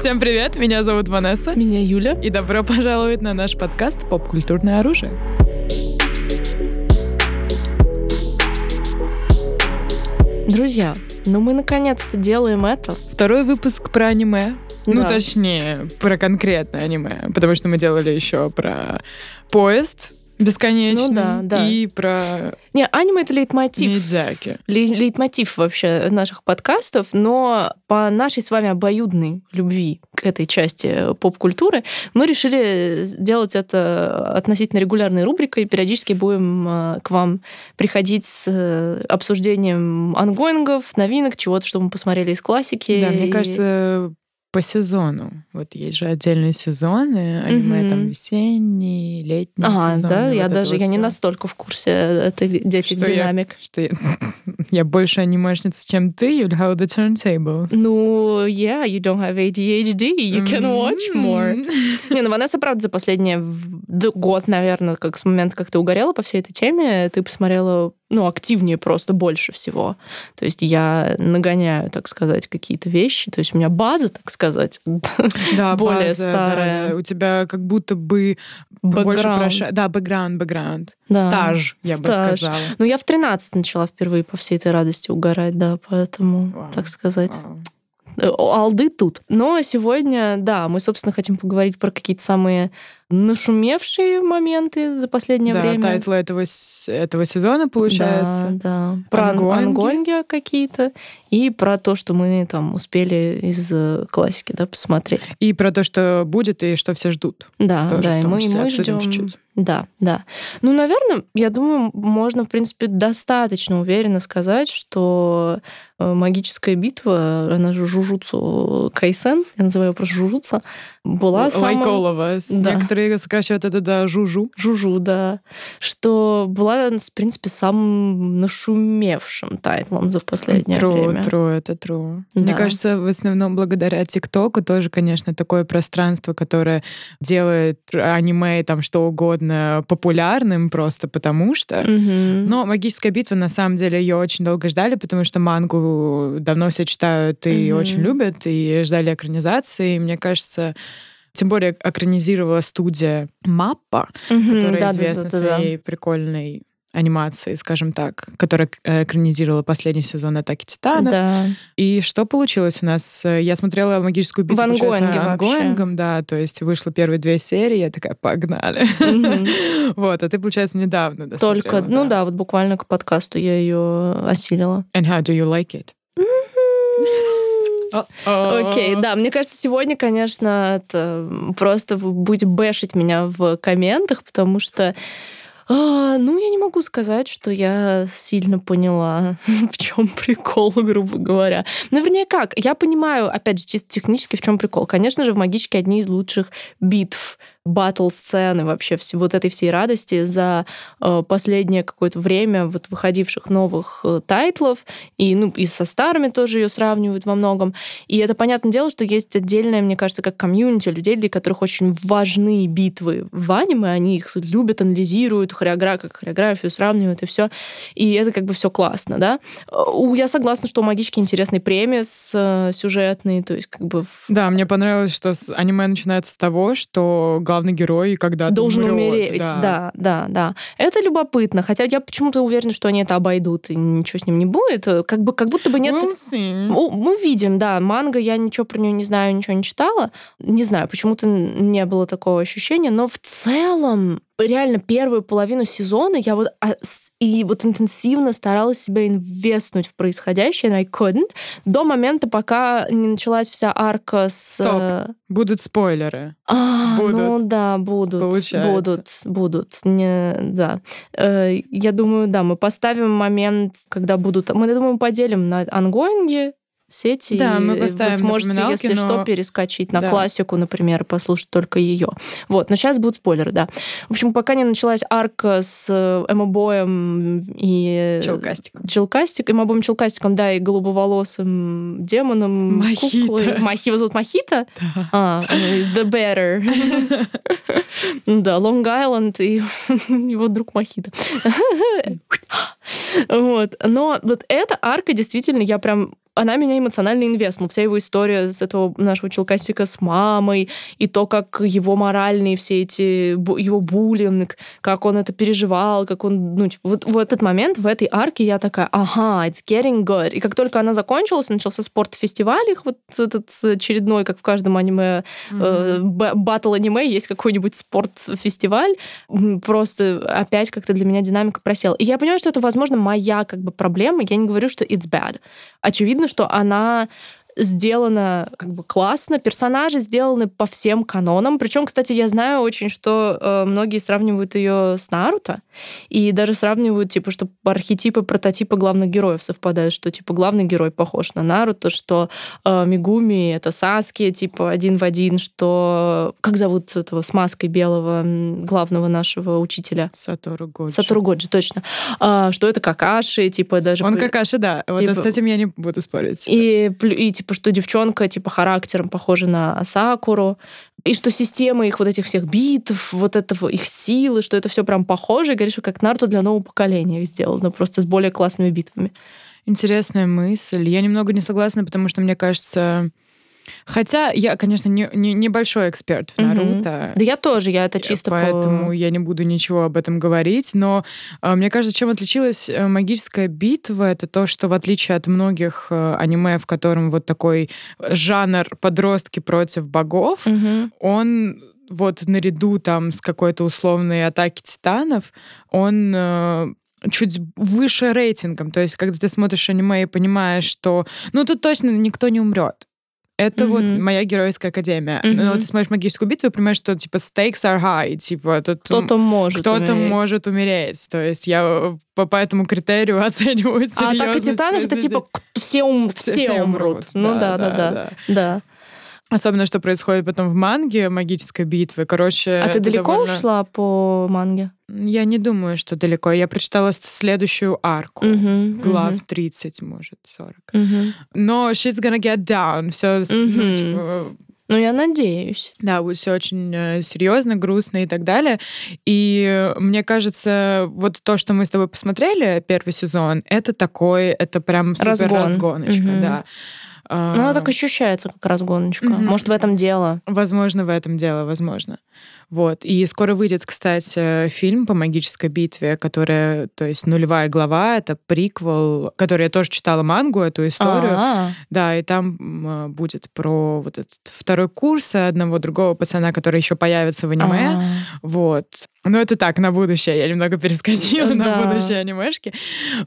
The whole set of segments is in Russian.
Всем привет, меня зовут Ванесса. Меня Юля. И добро пожаловать на наш подкаст «Поп-культурное оружие». Друзья, ну мы наконец-то делаем это. Второй выпуск про аниме. Ну, Да. точнее, про конкретное аниме, потому что мы делали еще про поезд бесконечный Ну да, да. и про Не, аниме — это лейтмотив. Мидзяки. Лей- Лейтмотив вообще наших подкастов, но по нашей с вами обоюдной любви к этой части поп-культуры мы решили сделать это относительно регулярной рубрикой. Периодически будем э, к вам приходить с э, обсуждением ангоингов, новинок, чего-то, что мы посмотрели из классики. Да, мне кажется, по сезону. Вот есть же отдельные сезоны, аниме Мгм. там весенний, летний А, сезон. да, я вот это даже вот я не всё. настолько в курсе этих, этих Что я- динамик. Что я, я больше анимешница, чем ты, Юль, how the turntables. Ну, yeah, you don't have ADHD, you can watch more. М. Не, ну Ванесса, правда, за последний год, наверное, как с момента, как ты угорела по всей этой теме, ты посмотрела, ну, активнее просто больше всего. То есть я нагоняю, так сказать, какие-то вещи. То есть у меня база, так сказать. Да, более база, старая. да. У тебя как будто бы больше Бэкграунд. проша... Да, бэкграунд, бэкграунд. Да, Стаж, я бы стаж. сказала. Ну, я в 13 начала впервые по всей этой радости угорать, да, поэтому, Вау. так сказать, Вау. Олды тут. Но сегодня, да, мы, собственно, хотим поговорить про какие-то самые нашумевшие моменты за последнее Да, время. тайтлы этого, этого сезона, получается. Да, да. Про ан- Онгоинги. онгоинги какие-то и про то, что мы там успели из классики да, посмотреть. И про то, что будет и что все ждут. Да, Тоже да, и мы, и мы ждем. чуть-чуть. Да, да. Ну, наверное, я думаю, можно, в принципе, достаточно уверенно сказать, что э, магическая битва, она же Жужуцу Кайсен, я называю ее просто Жужуца, была of us. Да. Некоторые сокращают это до жужу. Жужу, да. Что была, в принципе, самым нашумевшим тайтлом за последнее True, время. true, это true. Мне Да. кажется, в основном благодаря ТикТоку тоже, конечно, такое пространство, которое делает аниме там что угодно популярным просто потому что. Мгм. Но «Магическая битва», на самом деле, ее очень долго ждали, потому что мангу давно все читают и Мгм. очень любят, и ждали экранизации. И мне кажется, тем более экранизировала студия Маппа, Мгм, которая да, да, известна да, да, да. своей прикольной анимацией, скажем так, которая э, экранизировала последний сезон «Атаки Титана». Да. И что получилось у нас? Я смотрела «Магическую битву» В онгоинге онгоингом, да, то есть вышло первые две серии, я такая, погнали. Вот, а ты, получается, недавно Только, ну да, вот буквально к подкасту я ее осилила. And how do you like it? Окей, да, мне кажется, сегодня, конечно, это просто будете бэшить меня в комментах, потому что а, ну, я не могу сказать, что я сильно поняла, в чем прикол, грубо говоря. Ну, вернее, как? Я понимаю, опять же, чисто технически, в чем прикол. Конечно же, в «Магичке» одни из лучших битв батл-сцены вообще всей, вот этой всей радости за э, последнее какое-то время вот выходивших новых э, тайтлов, и, ну, и со старыми тоже ее сравнивают во многом. И это понятное дело, что есть отдельное, мне кажется, как комьюнити людей, для которых очень важны битвы в аниме, они их любят, анализируют, хореогра... как хореографию сравнивают и все. И это как бы все классно, да. Я согласна, что у магички интересный премис э, сюжетный, то есть как бы Да, мне понравилось, что аниме начинается с того, что главный герой когда-то должен умрет, умереть. Да. да, да, Это любопытно. Хотя я почему-то уверена, что они это обойдут и ничего с ним не будет. Как бы как будто бы нет. We'll see. Мы видим, да, манга, я ничего про нее не знаю, ничего не читала. Не знаю, почему-то не было такого ощущения, но в целом реально первую половину сезона я вот а, и вот интенсивно старалась себя инвестнуть в происходящее, and I couldn't, до момента, пока не началась вся арка с... Стоп. э, Будут спойлеры. а, Будут. ну да, будут. Получается. Будут, будут. Не, да. Э, я думаю, да, мы поставим момент, когда будут... Мы, я думаю, поделим на ангоинги, сети. Да, мы вы поставим сможете, напоминалки, если что, но- перескочить на Да. классику, например, и послушать только ее. Вот, но сейчас будут спойлеры, да. В общем, пока не началась арка с э, эмобоем и... Челкастик. Челкастик, эмобоем челкастиком, да, и голубоволосым демоном. Мохито. куклой. Махи, его зовут Махита? Да. А, э, The Better. Да, Лонг Айленд и его друг Мохито. Вот. Но вот эта арка действительно, я прям она меня эмоционально инвестнула. Вся его история с этого нашего челкастика с мамой, и то, как его моральные все эти, его буллинг, как он это переживал, как он, ну, типа, вот в этот момент, в этой арке я такая, ага, it's getting good. И как только она закончилась, начался спорт-фестиваль их, вот этот очередной, как в каждом аниме, mm-hmm. э, батл аниме, есть какой-нибудь спорт-фестиваль, просто опять как-то для меня динамика просела. И я понимаю, что это, возможно, моя как бы проблема, я не говорю, что it's bad. Очевидно, что она сделана как бы классно, персонажи сделаны по всем канонам. Причем, кстати, я знаю очень, что э, многие сравнивают ее с Наруто, и даже сравнивают, типа, что архетипы, прототипы главных героев совпадают, что, типа, главный герой похож на Наруто, что э, Мигуми — это Саски, типа, один в один, что... Как зовут этого с маской белого главного нашего учителя? Сатору Годжи. Сатору Годжи, точно. А, что это Какаши, типа, даже... Он Какаши, да. Вот типа... с этим я не буду спорить. И, и типа, что девчонка, типа, характером похожа на Сакуру, и что система их вот этих всех битв, вот этого их силы, что это все прям похоже, и говоришь, что как Наруто для нового поколения сделано, просто с более классными битвами. Интересная мысль. Я немного не согласна, потому что мне кажется, Хотя я, конечно, не, не, небольшой эксперт в Наруто. Да я тоже, я это чисто Поэтому по... я не буду ничего об этом говорить. Но э, мне кажется, чем отличилась э, магическая битва, это то, что в отличие от многих э, аниме, в котором вот такой жанр подростки против богов, угу. он вот наряду там с какой-то условной атаки титанов, он э, чуть выше рейтингом. То есть, когда ты смотришь аниме и понимаешь, что ну тут точно никто не умрет. Это mm-hmm. вот моя геройская академия. Mm-hmm. Но ты смотришь магическую битву и понимаешь, что типа stakes are high, типа тут кто-то может кто-то умереть. может умереть. То есть я по, по этому критерию оцениваю А атака титанов это типа все, ум, все, все, все умрут. умрут. Ну да, да, да, да. да. да. Особенно, что происходит потом в манге магической битвы. Короче, а ты далеко довольно... ушла по манге? Я не думаю, что далеко. Я прочитала следующую арку. Uh-huh, глав uh-huh. 30, может, 40. Uh-huh. Но she's gonna get down. Все, uh-huh. ну, типа, ну, я надеюсь. Да, будет все очень э, серьезно, грустно и так далее. И мне кажется, вот то, что мы с тобой посмотрели, первый сезон, это такой, это прям супер Разгон. разгоночка, угу. да. Ну, она так ощущается, как разгоночка. Угу. Может, в этом дело. Возможно, в этом дело, возможно. Вот. И скоро выйдет, кстати, фильм по магической битве, которая, то есть нулевая глава, это приквел, который я тоже читала мангу, эту историю. А-а-а. Да, и там будет про вот этот второй курс одного другого пацана, который еще появится в аниме. А-а-а. Вот. Ну, это так, на будущее. Я немного перескочила да. на будущее анимешки.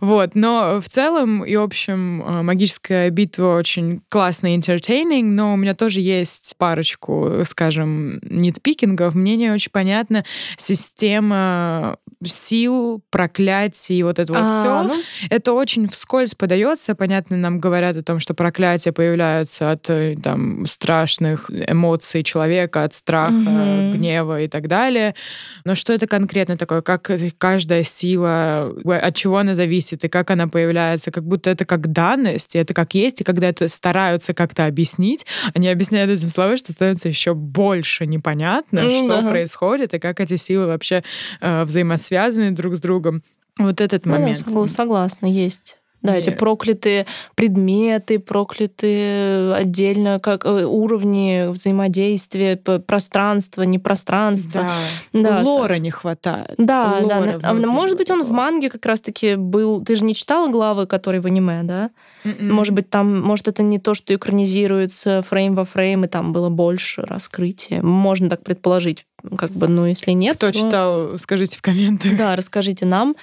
Вот. Но в целом и общем э, магическая битва очень классная, entertaining, но у меня тоже есть парочку, скажем, нитпикингов. Мне не очень понятна система сил, проклятий, вот это вот а, все. Ну... Это очень вскользь подается. Понятно, нам говорят о том, что проклятия появляются от э, там, страшных эмоций человека, от страха, угу. гнева и так далее. Но что это конкретно такое? Как каждая сила, от чего она зависит и как она появляется? Как будто это как данность, и это как есть, и когда это стараются как-то объяснить, они объясняют этим словами, что становится еще больше непонятно, mm, что ага. происходит и как эти силы вообще э, взаимосвязаны друг с другом. Вот этот ну, момент. Да, согласна, есть. Да, эти проклятые предметы, проклятые отдельно как э, уровни взаимодействия, пространство, непространство. Да. да. Лора не хватает. Да, Лора да. Может быть, он в манге как раз-таки был... Ты же не читала главы, которые в аниме, да? Mm-mm. М-м. Может быть, там, может, это не то, что экранизируется фрейм во фрейм, и там было больше раскрытия. Можно так предположить, как бы, но если нет... Кто то... читал, скажите в комментариях. Да, расскажите нам.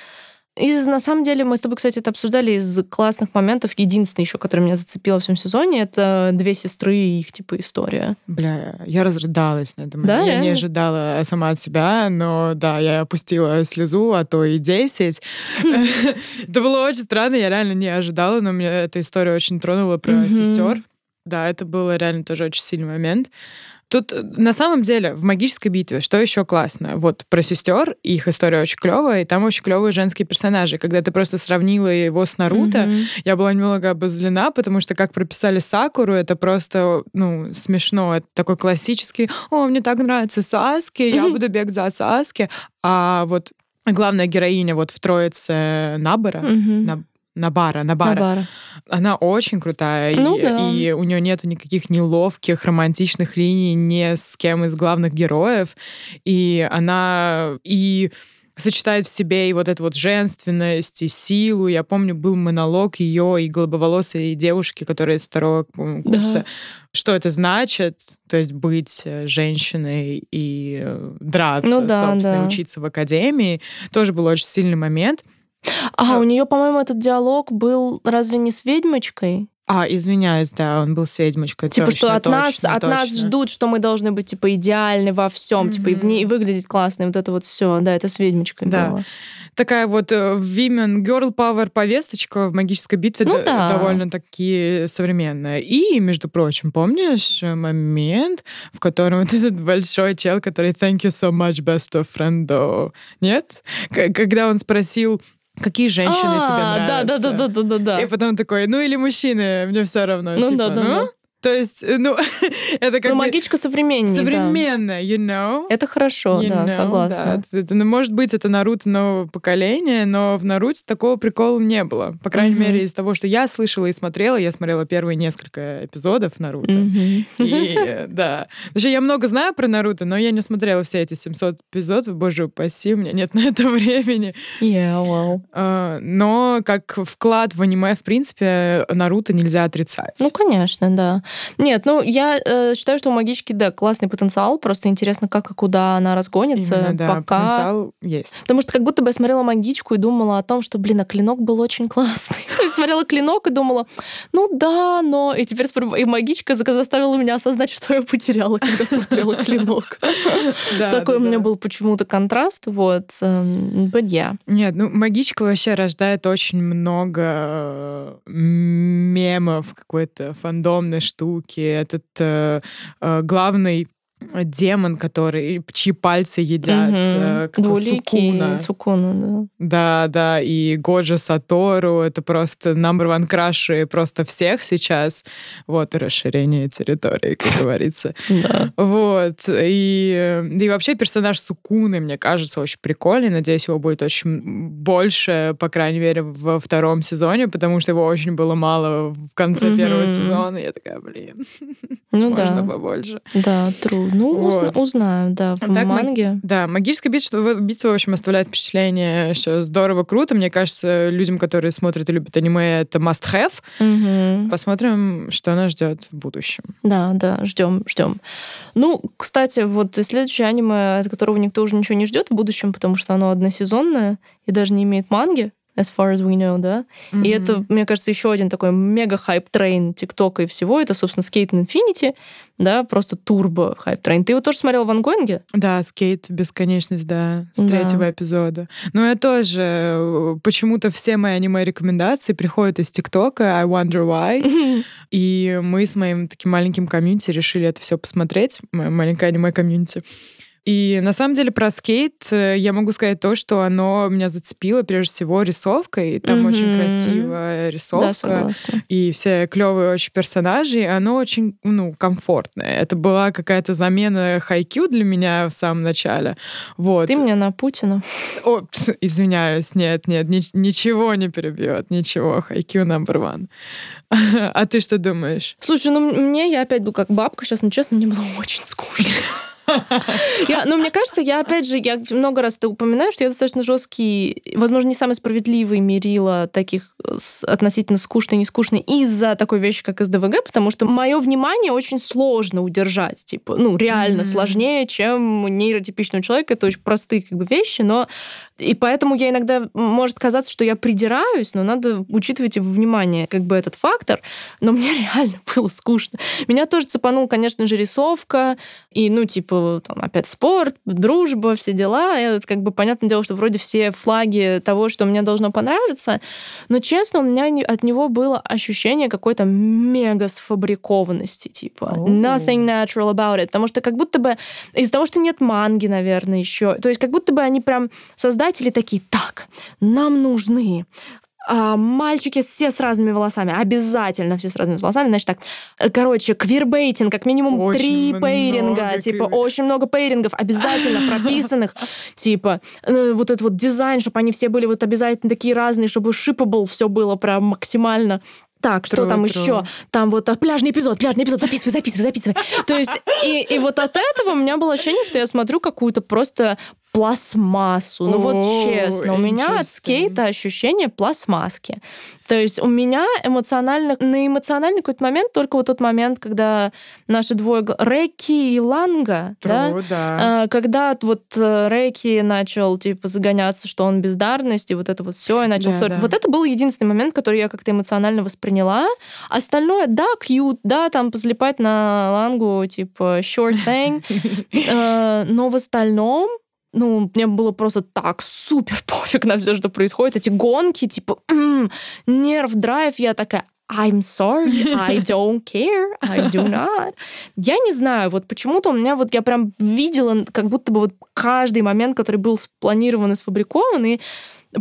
Из, на самом деле, мы с тобой, кстати, это обсуждали из классных моментов. Единственный еще, который меня зацепил в всем сезоне, это две сестры и их, типа, история. Бля, я разрыдалась на этом. Да, я реально? не ожидала сама от себя, но да, я опустила слезу, а то и десять. Это было очень странно, я реально не ожидала, но меня эта история очень тронула про сестер. Да, это был реально тоже очень сильный момент. Тут э, на самом деле в магической битве что еще классно? Вот про сестер, их история очень клевая, и там очень клевые женские персонажи. Когда ты просто сравнила его с Наруто, mm-hmm. я была немного обозлена, потому что как прописали Сакуру, это просто, ну, смешно. Это такой классический, о, мне так нравится Саски, mm-hmm. я буду бегать за Саски. А вот главная героиня вот в троице Набора, mm-hmm. Наб Набара, Набара. Набара. Она очень крутая, Ну и, да. и у нее нету никаких неловких романтичных линий ни с кем из главных героев, и она и сочетает в себе и вот эту вот женственность, и силу. Я помню, был монолог ее и голубоволосой девушки, которая из второго курса. Да. Что это значит, то есть быть э, женщиной и э, драться, Ну да, собственно, да. учиться в академии. Тоже был очень сильный момент. А, А. у нее, по-моему, этот диалог был разве не с ведьмочкой? А, извиняюсь, да, он был с ведьмочкой. Типа, точно, что от нас, точно, от нас точно. ждут, что мы должны быть типа идеальны во всем, типа и, в ней, и выглядеть классно, и вот это вот все. Да, это с ведьмочкой Да. было. Такая вот э, women girl power повесточка в магической битве Ну да. довольно-таки современная. И, между прочим, помнишь э, момент, в котором вот этот большой чел, который thank you so much, best of friend, нет? К- когда он спросил, какие женщины тебе А, да, нравятся? да, да, да, да, да. И потом такой, ну или мужчины, мне все равно. Ну типа, да, да, ну, да. То есть, э, ну, это как Но бы магичка современнее. да. современная, you know? Это хорошо, You да, know, согласна. да. Это, ну, может быть, это Наруто нового поколения, но в Наруто такого прикола не было. По крайней Мгм. мере, из того, что я слышала и смотрела. Я смотрела первые несколько эпизодов Наруто. Мгм. И, э, да. Вообще, я много знаю про Наруто, но я не смотрела все эти 700 эпизодов. Боже упаси, у меня нет на это времени. Yeah, well. А, Но как вклад в аниме, в принципе, Наруто нельзя отрицать. Ну, конечно, да. Нет, ну, я э, считаю, что у магички, да, классный потенциал. Просто интересно, как и куда она разгонится. Именно, да, пока... потенциал есть. Потому что как будто бы я смотрела магичку и думала о том, что, блин, а клинок был очень классный. То есть смотрела клинок и думала, ну да, но... И теперь и магичка за- заставила меня осознать, что я потеряла, когда смотрела клинок. Такой у меня был почему-то контраст, вот. эм, But yeah. Нет, ну магичка вообще рождает очень много э, мемов, какой-то фандомной штуки. Этот э, э, главный демон, который чьи пальцы едят, э, как Сукуна. Цукуна, Да, да, и Годжа Сатору, это просто number one краши просто всех сейчас. Вот, расширение территории, как говорится. да. Да. Вот. И, и вообще персонаж Сукуны, мне кажется, очень прикольный. Надеюсь, его будет очень больше, по крайней мере, во втором сезоне, потому что его очень было мало в конце первого сезона. Я такая, блин, Ну можно да. побольше. Да, true. Ну, узна- Вот. узнаю, да, в так манге. Да, магическая битва, битва, в общем, оставляет впечатление, что здорово, круто. Мне кажется, людям, которые смотрят и любят аниме, это must-have. Мгм. Посмотрим, что нас ждет в будущем. Да, да, ждем, ждем. Ну, кстати, вот следующее аниме, от которого никто уже ничего не ждет в будущем, потому что оно односезонное и даже не имеет манги, as far as we know, да. И Мгм. это, мне кажется, еще один такой мега hype train ТикТока и всего. Это, собственно, Skate Infinity, да, просто турбо hype train. Ты его тоже смотрел в онгоинге? Да, скейт бесконечность, да, с Да. третьего эпизода. Но я тоже э, почему-то все мои аниме-рекомендации приходят из ТикТока, I wonder why. И мы с моим таким маленьким комьюнити решили это все посмотреть, мое маленькое аниме-комьюнити. И на самом деле про скейт э, я могу сказать то, что оно меня зацепило прежде всего рисовкой. Там очень Мгм. красивая Да, рисовка согласна. и все клевые очень персонажи, оно очень, ну, комфортное. Это была какая-то замена хайкю для меня в самом начале. Вот. Ты меня на Путина. О, извиняюсь, нет, нет, ни- ничего не перебьет, ничего, хайкю number one. А ты что думаешь? Слушай, ну мне, я опять, ну как бабка сейчас, но честно, мне было очень скучно. Я, ну, мне кажется, я, опять же, я много раз это упоминаю, что я достаточно жесткий, возможно, не самый справедливый мерила таких э, относительно скучный, не скучный из-за такой вещи, как СДВГ, потому что мое внимание очень сложно удержать, типа, ну, реально Мгм. сложнее, чем нейротипичного человека. Это очень простые как бы вещи, но и поэтому я иногда, может казаться, что я придираюсь, но надо учитывать и внимание как бы этот фактор. Но мне реально было скучно. Меня тоже цепанул, конечно же, рисовка. И, ну, типа, там, опять спорт, дружба, все дела. И это как бы понятное дело, что вроде все флаги того, что мне должно понравиться. Но, честно, у меня не- от него было ощущение какой-то мега сфабрикованности. Типа, nothing natural about it. Потому что как будто бы из-за того, что нет манги, наверное, еще. То есть как будто бы они прям создатели такие, так, нам нужны а, мальчики все с разными волосами, обязательно все с разными волосами, значит так, короче, квирбейтинг, как минимум Очень три пейринга, типа квир- очень много пейрингов, обязательно прописанных, типа э, вот этот вот дизайн, чтобы они все были вот обязательно такие разные, чтобы shippable все было прям максимально так, что True, там true. еще? Там вот а, пляжный эпизод, пляжный эпизод, записывай, записывай, записывай. То есть, и, и вот от этого у меня было ощущение, что я смотрю какую-то просто пластмассу. Ну вот честно, у меня от скейта ощущение пластмасски. То есть у меня эмоционально, на эмоциональный какой-то момент, только вот тот момент, когда наши двое, Рэки и Ланга, да, True, да. а, когда вот э, Рэки начал, типа, загоняться, что он бездарность, и вот это вот все, и начал Да, ссориться. да. Вот это был единственный момент, который я как-то эмоционально восприняла. Остальное, да, кьют, да, там позлипать на лангу, типа, sure thing. Э, Но в остальном, ну, мне было просто так супер пофиг на все, что происходит. Эти гонки, типа, нерв, драйв, я такая, I'm sorry, I don't care, I do not. Я не знаю, вот почему-то у меня вот я прям видела, как будто бы вот каждый момент, который был спланирован и сфабрикован, и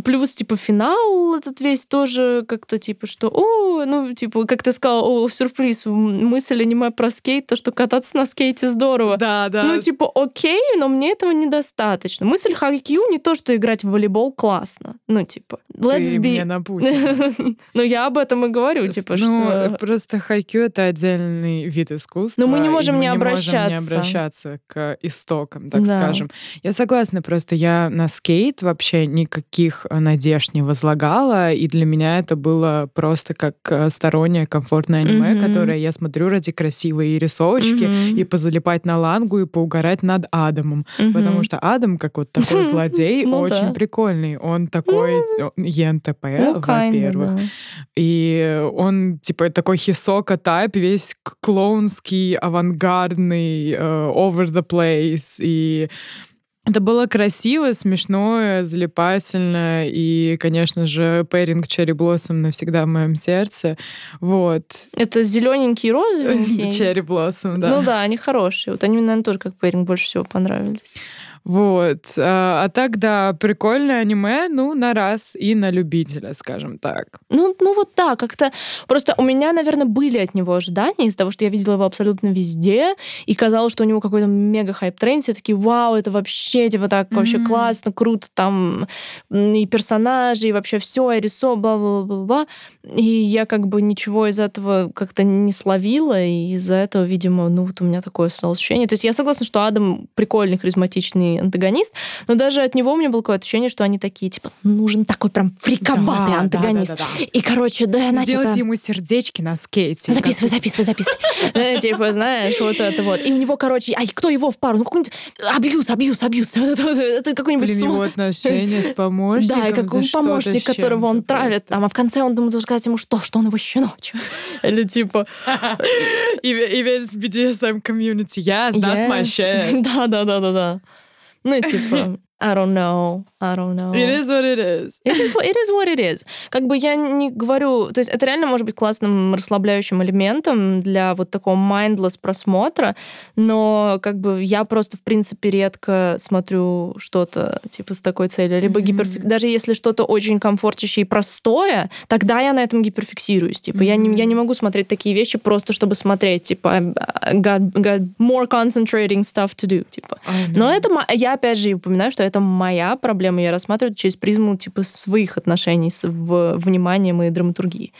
Плюс, типа, финал этот весь тоже как-то, типа, что, о, ну, типа, как ты сказал, о, сюрприз, мысль аниме про скейт, то, что кататься на скейте здорово. Да, да. Ну, типа, окей, но мне этого недостаточно. Мысль Хайкью не то, что играть в волейбол классно. Ну, типа, let's Ты be... мне напутала. Ну, я об этом и говорю, типа, ну, что... просто хайкю это отдельный вид искусства. Но мы не можем не обращаться. к истокам, так скажем. Я согласна, просто я на скейт вообще никаких э, надежд не возлагала, и для меня это было просто как э, стороннее комфортное аниме, Мгм. которое я смотрю ради красивой рисовочки Мгм. и позалипать на лангу и поугарать над Адамом. Мгм. Потому что Адам, как вот такой злодей, Ну очень прикольный. Он такой э, ЕНТП, Ну, во-первых. И он, типа, такой хисока тайп, весь клоунский, авангардный, э, over the place. И это было красиво, смешно, залипательно. И, конечно же, пэринг Черри Блоссом навсегда в моем сердце. Вот. Это зелененький и розовенький. Черри Блоссом, да. Ну да, они хорошие. Вот они мне, наверное, тоже как пэринг больше всего понравились. Вот. А, а так, да, прикольное аниме, ну, на раз и на любителя, скажем так. Ну, ну вот да, как-то... Просто у меня, наверное, были от него ожидания из-за того, что я видела его абсолютно везде, и казалось, что у него какой-то мега hype train, все такие, вау, это вообще, типа, так вообще Мгм. классно, круто, там и персонажи, и вообще все, и рисо, бла-бла-бла-бла. И я как бы ничего из этого как-то не словила, и из-за этого, видимо, ну, вот у меня такое стало ощущение. То есть я согласна, что Адам прикольный, харизматичный антагонист, но даже от него у меня было какое-то ощущение, что они такие, типа, нужен такой прям фриковатый Да, антагонист. да, да, да, И, короче, да, значит... Сделать ему сердечки на скейте. Записывай, записывай, записывай. Типа, знаешь, вот это вот. И у него, короче, а кто его в пару? Ну, какой-нибудь абьюз, абьюз, абьюз. Это какой-нибудь... Блин, его отношения с помощником. Да, и какой помощник, которого он травит. Там, а в конце он должен сказать ему, что, что он его щеночек. Или типа... И, ве- и весь BDSM community. Yes, that's my shit. Да, да, да, да, да. Ну, типа, I don't know, I don't know. It is what it is. It is, what- it is what it is. Как бы я не говорю... То есть это реально может быть классным расслабляющим элементом для вот такого mindless просмотра, но как бы я просто, в принципе, редко смотрю что-то типа с такой целью. Либо Мгм. гиперфик... Даже если что-то очень комфортящее и простое, тогда я на этом гиперфиксируюсь. Типа я, не, я не могу смотреть такие вещи просто, чтобы смотреть. Типа I got, got more concentrating stuff to do. Типа. Но это, я опять же упоминаю, что это моя проблема. Я рассматриваю через призму типа своих отношений с в, вниманием и драматургией.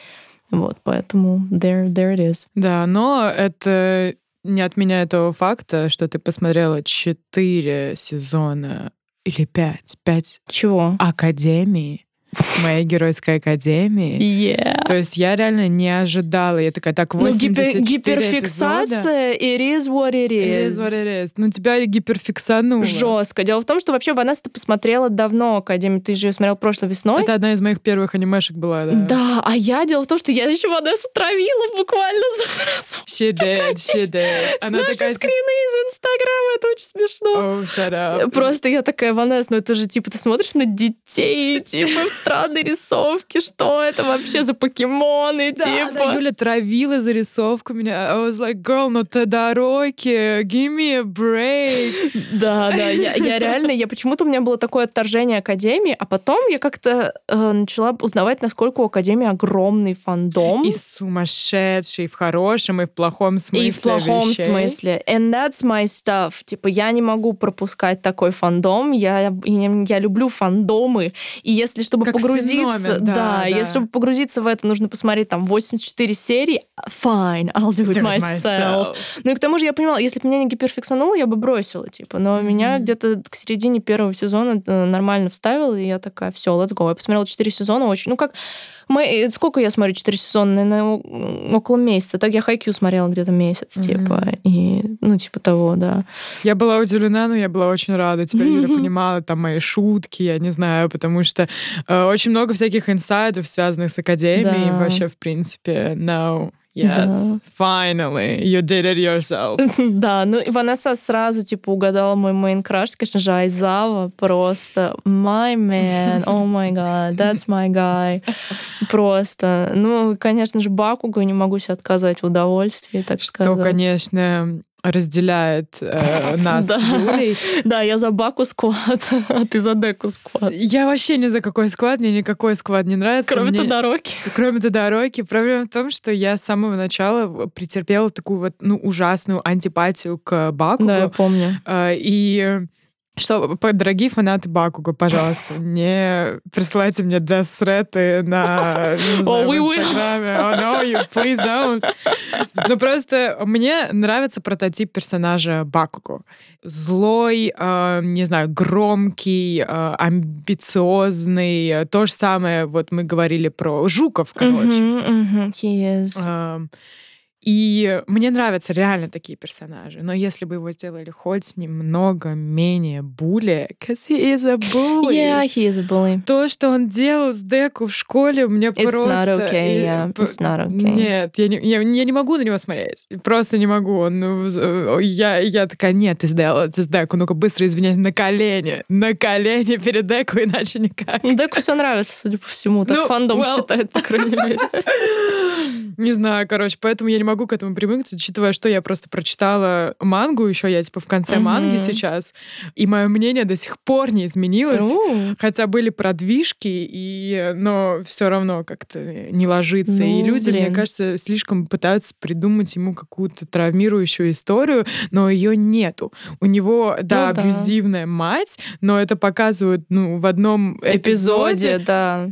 Вот, поэтому there, there it is. Да, но это не отменяет того факта, что ты посмотрела четыре сезона или пять, пять Чего? академии, моей геройской академии. Yeah. То есть я реально не ожидала. Я такая, так, Ну, 84 гипер- эпизода. гиперфиксация, it is what it It is. is what it is. Ну, тебя гиперфиксануло. Жестко. Дело в том, что вообще Ванесса ты посмотрела давно Академию. Ты же ее смотрел прошлой весной. Это одна из моих первых анимешек была, да. Да, а я дело в том, что я еще Ванессу травила буквально за разом. She did, she did. Она Наши такая... скрины из Инстаграма, это очень смешно. Oh, shut up. Просто я такая, Ванесс, ну это же, типа, ты смотришь на детей, типа, странные рисовки, что это вообще за покемоны, да, типа. Да, Юля травила за рисовку меня. I was like, girl, ну Тодороки, give me a break. Да, да, я, я реально, я почему-то у меня было такое отторжение Академии, а потом я как-то э, начала узнавать, насколько у Академии огромный фандом. И сумасшедший в хорошем, и в плохом смысле И в плохом вещей. смысле. And that's my stuff. Типа, я не могу пропускать такой фандом. Я, я, я люблю фандомы. И если, чтобы Как погрузиться... феномен, да, да. если чтобы погрузиться в это, нужно посмотреть там 84 серии. Fine, I'll do it Do myself. myself. Ну и к тому же я понимала, если бы меня не гиперфиксануло, я бы бросила, типа. Но Мгм. меня где-то к середине первого сезона э, нормально вставило, и я такая, все, let's go. Я посмотрела 4 сезона очень... Ну как... Мы, сколько я смотрю 4 сезона? Наверное, о- около месяца. Так я Хайкью смотрела где-то месяц, Мгм. типа. И, ну, типа того, да. Я была удивлена, но я была очень рада. Теперь Юля понимала там мои шутки, я не знаю, потому что э, очень много всяких инсайдов, связанных с академией. Да. Вообще, в принципе, no. Yes, finally, you did it yourself. Да, ну и Ванесса сразу, типа, угадала мой мейн краш, конечно же, Айзава просто my man, oh my god, that's my guy. Просто. Ну, конечно же, Бакуга не могу себе отказать в удовольствии, так Что, сказать. конечно, разделяет э, нас Да. с Юлей. Да, я за Баку сквад, а ты за Деку сквад. Я вообще ни за какой склад, мне никакой склад не нравится. Кроме Мне- Тодороки. Кроме Тодороки, проблема в том, что я с самого начала претерпела такую вот ну, ужасную антипатию к Бакугу. Да, я помню. А, И что, дорогие фанаты Бакуга, пожалуйста, не присылайте мне десреты на, знаю, we в will. Oh, no, you please don't. Ну, просто мне нравится прототип персонажа Бакугу. Злой, э, не знаю, громкий, э, амбициозный. э, То же самое, вот мы говорили про Жуков, короче. Мгм, мгм, He is. Эм, И мне нравятся реально такие персонажи. Но если бы его сделали хоть немного менее були, because he is a bully. Yeah, he is a bully. То, что он делал с Деку в школе, мне It's просто... not okay, yeah. It's not okay. Нет, я не, я, я не могу на него смотреть. Просто не могу. Он, ну, з- я, я такая, нет, ты сделала это с Деку. Ну-ка, быстро извиняйся, на колени. На колени перед Деку, иначе никак. Ну, Деку все нравится, судя по всему. Так Ну, фандом well. считает, по крайней мере. Не знаю, короче, поэтому я не могу к этому привыкнуть, учитывая, что я просто прочитала мангу еще, я типа в конце Мгм. манги сейчас, и мое мнение до сих пор не изменилось. У, Хотя были продвижки, и, но все равно как-то не ложится. и Ну, люди, мне блин. кажется, слишком пытаются придумать ему какую-то травмирующую историю, но ее нету. У него, да, Ну да. абьюзивная мать, но это показывают ну, в одном эпизоде. эпизоде, да.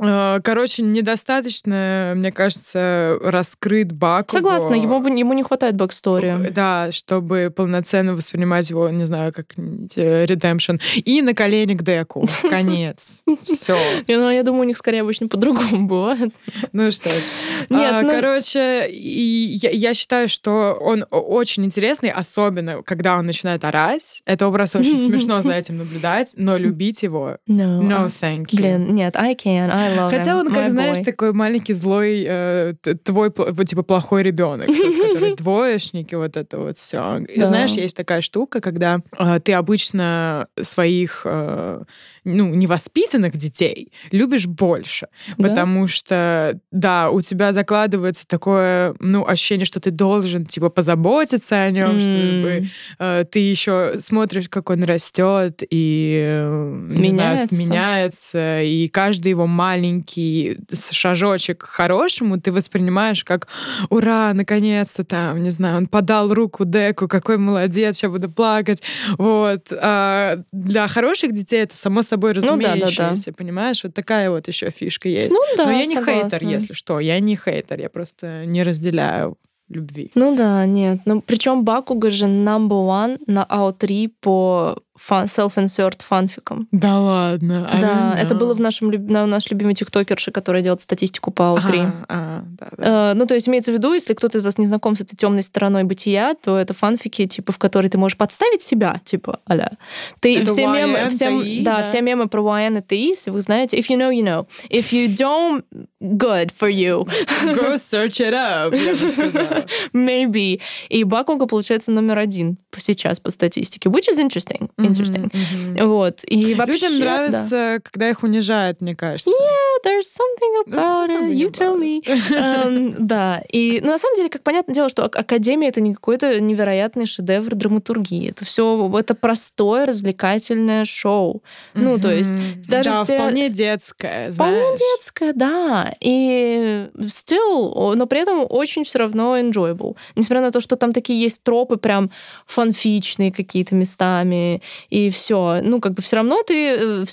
Э, Короче, недостаточно, мне кажется, раскрыт Бакуго. Согласна, ему, ему не хватает бэкстори. Да, чтобы полноценно воспринимать его, не знаю, как э, redemption. И на колени к Деку. Конец. Все. Ну, я думаю, у них скорее обычно по-другому бывает. Ну что ж. Нет, А, ну- Короче, я, считаю, что он очень интересный, особенно когда он начинает орать. Это просто очень смешно за этим наблюдать, но любить его No. thank you. Блин, нет, I can, I love Хотя он, как знаешь, такой маленький злой, э, твой, типа, плохой ребенок, который двоечник и вот это вот все. И знаешь, есть такая штука, когда э, ты обычно своих, э, ну, невоспитанных детей любишь больше, Да? потому что, да, у тебя закладывается такое, ну, ощущение, что ты должен, типа, позаботиться о нем, чтобы М. э, ты еще смотришь, как он растет и э, не знаю, Меняется. меняется, и каждый его маленький шажочек к хорошему ты воспринимаешь как ура, наконец-то там, не знаю, он подал руку Деку, какой молодец, сейчас буду плакать, вот. А для хороших детей это само собой Ну да, да, да. разумеющееся, понимаешь? Вот такая вот еще фишка есть. Ну да, Но я не согласна. хейтер, если что, я не хейтер, я просто не разделяю любви. Ну да, нет. Ну, причем Бакуга же number one на AO3 по фан- self-insert фанфикам. Да ладно. I Да, don't это было в нашем, на наш любимый тиктокерши, который делает статистику по AO3. Ага, а, да, да. Э, Ну, то есть имеется в виду, если кто-то из вас не знаком с этой темной стороной бытия, то это фанфики, типа, в которые ты можешь подставить себя, типа, аля. Ты Это все YN, мемы, все, TI, да, да. все мемы про YN и TI, если вы знаете, if you know, you know. If you don't, good for you. Go search it up. Maybe. И Бакуга получается номер один сейчас по статистике, which is interesting. Мгм. Interesting. Mm-hmm. Вот. И вообще, Людям нравится, да. когда их унижают, мне кажется. Yeah, there's something about there's something it. You tell me. um, да. И ну, на самом деле, как понятное дело, что Академия это не какой-то невероятный шедевр драматургии. Это все это простое развлекательное шоу. Mm-hmm. Ну, то есть даже да, те... вполне детское. Вполне знаешь. детское, да. И still, но при этом очень все равно enjoyable. Несмотря на то, что там такие есть тропы прям фанфичные какие-то местами и все. Ну, как бы все равно ты э,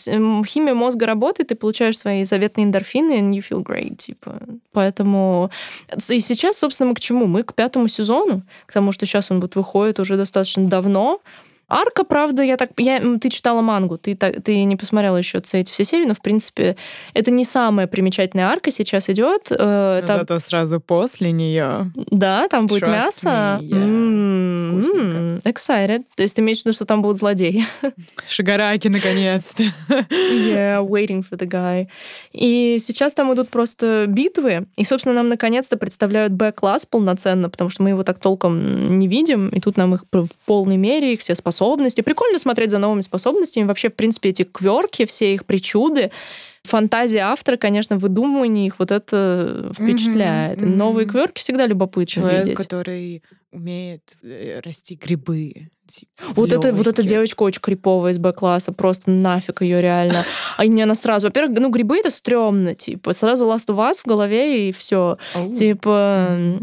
химия мозга работает, ты получаешь свои заветные эндорфины, and you feel great, типа. Поэтому и сейчас, собственно, мы к чему? Мы к пятому сезону, к тому, что сейчас он вот выходит уже достаточно давно. Арка, правда, я так... Я, ты читала мангу, ты, ты не посмотрела еще эти все серии, но, в принципе, это не самая примечательная арка сейчас идет. Э, там... Зато сразу после нее. Да, там будет Trust мясо. Me, yeah. mm-hmm. Excited. То есть ты имеешь в виду, что там будут злодеи? Шигараки, наконец-то. yeah, waiting for the guy. И сейчас там идут просто битвы, и, собственно, нам наконец-то представляют Б-класс полноценно, потому что мы его так толком не видим, и тут нам их в полной мере, их все способны способности. Прикольно смотреть за новыми способностями. Вообще, в принципе, эти кверки, все их причуды, фантазия автора, конечно, выдумывание их вот это впечатляет. Mm-hmm, mm-hmm. Новые кверки всегда любопытно Человек, видеть. который умеет э, расти грибы. Типа, вот это, вот эта девочка очень криповая из Б-класса, просто нафиг ее реально. А мне она сразу, во-первых, ну грибы это стрёмно, типа, сразу Last of Us в голове и все. Типа,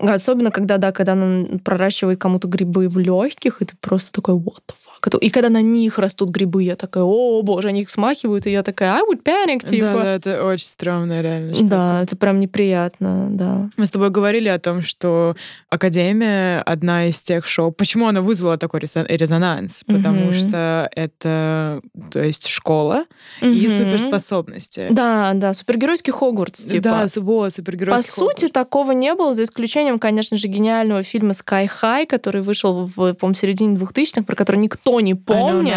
Особенно, когда, да, когда она проращивает кому-то грибы в легких, и ты просто такой, what the fuck? И когда на них растут грибы, я такая, о, боже, они их смахивают, и я такая, I would panic, типа. Да, да, это очень стрёмно, реально. Штука. Да, это прям неприятно, да. Мы с тобой говорили о том, что Академия одна из тех шоу. Почему она вызвала такой резонанс? Потому mm-hmm. что это, то есть, школа mm-hmm. и суперспособности. Да, да, супергеройский Хогвартс, типа. Да, вот, супергеройский По Хогвартс. сути, такого не было, за исключением исключением, конечно же, гениального фильма Sky High, который вышел в, по середине 2000-х, про который никто не помнит.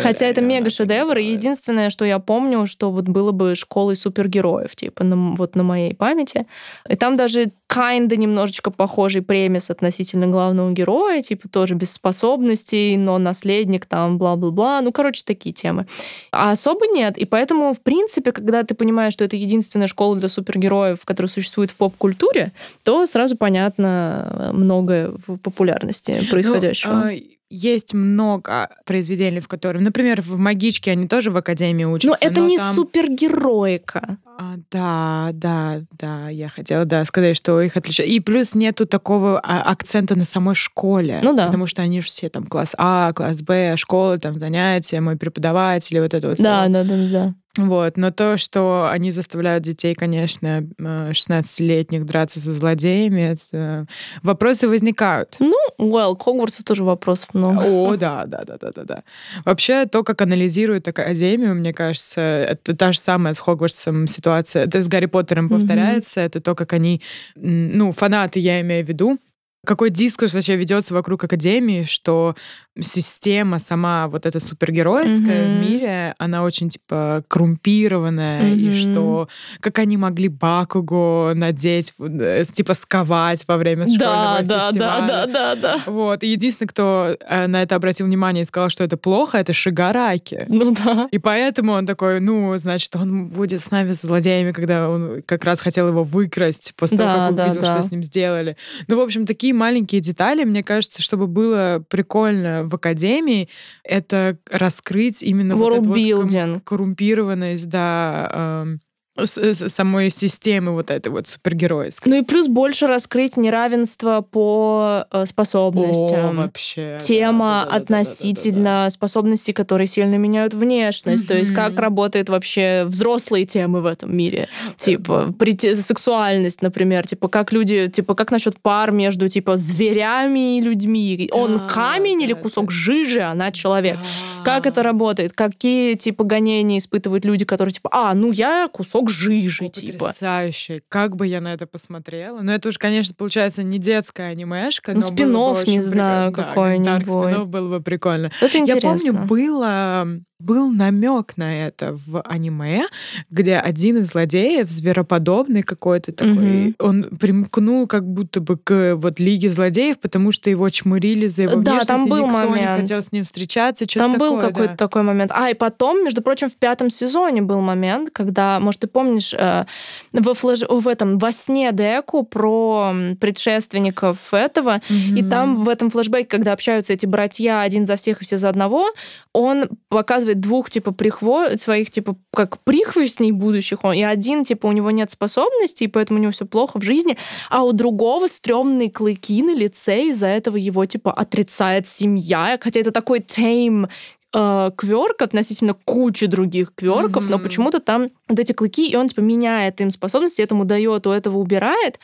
Хотя это мега шедевр. И единственное, что я помню, что вот было бы школой супергероев, типа, на, вот на моей памяти. И там даже kinda немножечко похожий премис относительно главного героя, типа тоже без способностей, но наследник там, бла-бла-бла. Ну, короче, такие темы. А особо нет. И поэтому, в принципе, когда ты понимаешь, что это единственная школа для супергероев, которая существует в поп-культуре, то сразу понятно многое в популярности ну, происходящего. Ну, есть много произведений, в которых, например, в «Магичке» они тоже в академии учатся. Но это но не там... супергероика. А, да, да, да, я хотела, да, сказать, что их отличает. И плюс нету такого а, акцента на самой школе. Ну да. Потому что они же все там класс А, класс Б, школа, там занятия, мой преподаватель, вот это вот Да, все. да, да, да. Вот, но то, что они заставляют детей, конечно, 16-летних э, драться со злодеями, это... вопросы возникают. Ну, well, Хогвартсу тоже вопросов много. О, да, да, да, да, да, да. Вообще, то, как анализируют Академию, мне кажется, это та же самая с Хогвартсом ситуация. Это с Гарри Поттером повторяется, mm-hmm. это то, как они, ну, фанаты, я имею в виду, какой дискурс вообще ведется вокруг Академии, что система сама вот эта супергеройская mm-hmm. в мире, она очень типа коррумпированная, mm-hmm. и что как они могли Бакугу надеть, э, типа сковать во время школьного да, фестиваля. Да, да, да, да, да. Вот. И единственный, кто э, на это обратил внимание и сказал, что это плохо, это Шигараки. Ну да. И поэтому он такой, ну, значит, он будет с нами, с злодеями, когда он как раз хотел его выкрасть после да, того, как да, увидел, да. что с ним сделали. Ну, в общем, такие маленькие детали, мне кажется, чтобы было прикольно в академии, это раскрыть именно World вот эту вот коррумпированность, да, э, самой системы вот этой вот супергеройской. Ну и плюс больше раскрыть неравенство по э, способностям. О, вообще. Тема да, да, да, относительно да, да, да, способностей, которые сильно меняют внешность. Mm-hmm. То есть как работает вообще взрослые темы в этом мире. Типа прити- сексуальность, например. Типа как люди, типа как насчет пар между типа зверями и людьми. Он да, камень да, или кусок да. жижи, она человек. Да. Как это работает? Какие типа гонения испытывают люди, которые типа, а, ну я кусок кусок жижи, О, типа. Потрясающе. Как бы я на это посмотрела. Но это уж, конечно, получается не детская анимешка, Ну, очень не знаю, прикольно. Да, какой-нибудь. Dark спин было бы прикольно. Это Я интересно. помню, было, был намек на это в аниме, где один из злодеев, звероподобный какой-то такой, Мгм. он примкнул как будто бы к вот Лиге злодеев, потому что его чмурили за его Да, внешность, там и был никто не момент. хотел с ним встречаться, Там был такое, какой-то да. такой момент. А, и потом, между прочим, в пятом сезоне был момент, когда, может, ты помнишь, э, во флэш... в этом во сне Деку про предшественников этого, и Мгм. там в этом флешбеке, когда общаются эти братья один за всех и все за одного, он показывает двух типа прихво... своих типа как прихвостней будущих, он... и один типа у него нет способностей, и поэтому у него все плохо в жизни, а у другого стрёмные клыки на лице, из-за этого его типа отрицает семья, хотя это такой shame э, кверк относительно кучи других кверков, но Мгм. почему-то там вот эти клыки, и он типа меняет им способности, этому дает, у этого убирает,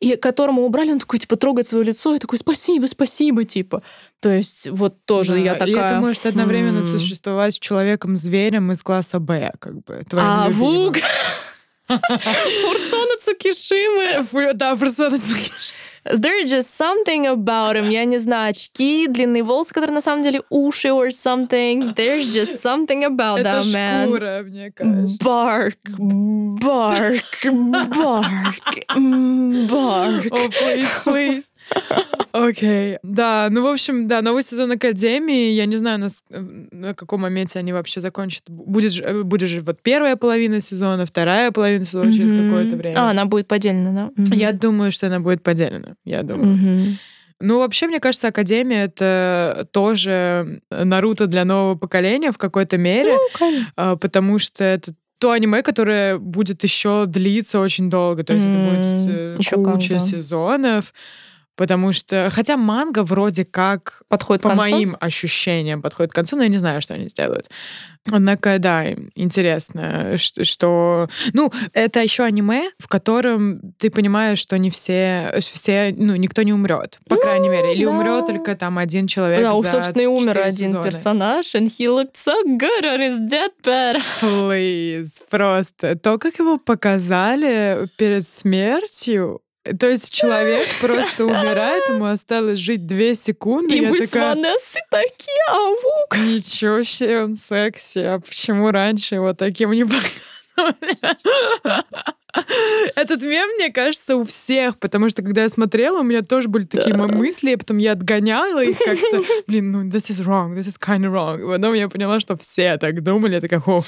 и которому убрали, он такой типа трогает свое лицо и такой спасибо, спасибо, типа. То есть вот тоже Да, я И такая... это может одновременно «М». существовать с человеком-зверем из класса Б, как бы. твоим А, любимым. Вуг! Фурсона Цукишимы. Да, просто There's just something about him. Я не знаю, очки, длинные волосы, которые на самом деле уши or something. There's just something about это that man. шкура, мне кажется. Барк, барк, барк, м, барк. О, please, please. Окей. Да, ну, в общем, да, новый сезон Академии. Я не знаю, на, на каком моменте они вообще закончат. Будет же, э, будет же вот первая половина сезона, вторая половина сезона через Мгм. какое-то время. А, она будет поделена, да? Мгм. Я думаю, что она будет поделена. Я думаю. Мгм. Ну, вообще, мне кажется, Академия — это тоже Наруто для нового поколения в какой-то мере, Ну, конечно. а, потому что это то аниме, которое будет еще длиться очень долго. То есть это будет э, как, куча да. сезонов. Потому что, хотя манга вроде как, Подходит по моим ощущениям, подходит к концу, но я не знаю, что они сделают. Однако, да, интересно, что... Ну, это еще аниме, в котором ты понимаешь, что не все, все ну, никто не умрет, по крайней мере. Или да. умрет только там один человек Да, за собственно, и умер один сезона. персонаж, and he looked so good on his deathbed. Please, просто. То, как его показали перед смертью, то есть человек просто умирает, ему осталось жить две секунды. И я мы с Ванессой такие, ау. Ничего себе, он секси. А почему раньше его таким не показывали? Этот мем, мне кажется, у всех, потому что когда я смотрела, у меня тоже были такие Да. мысли, и потом я отгоняла их как-то, блин, ну, this is wrong, this is kind of wrong. И потом я поняла, что все так думали, я такая, о,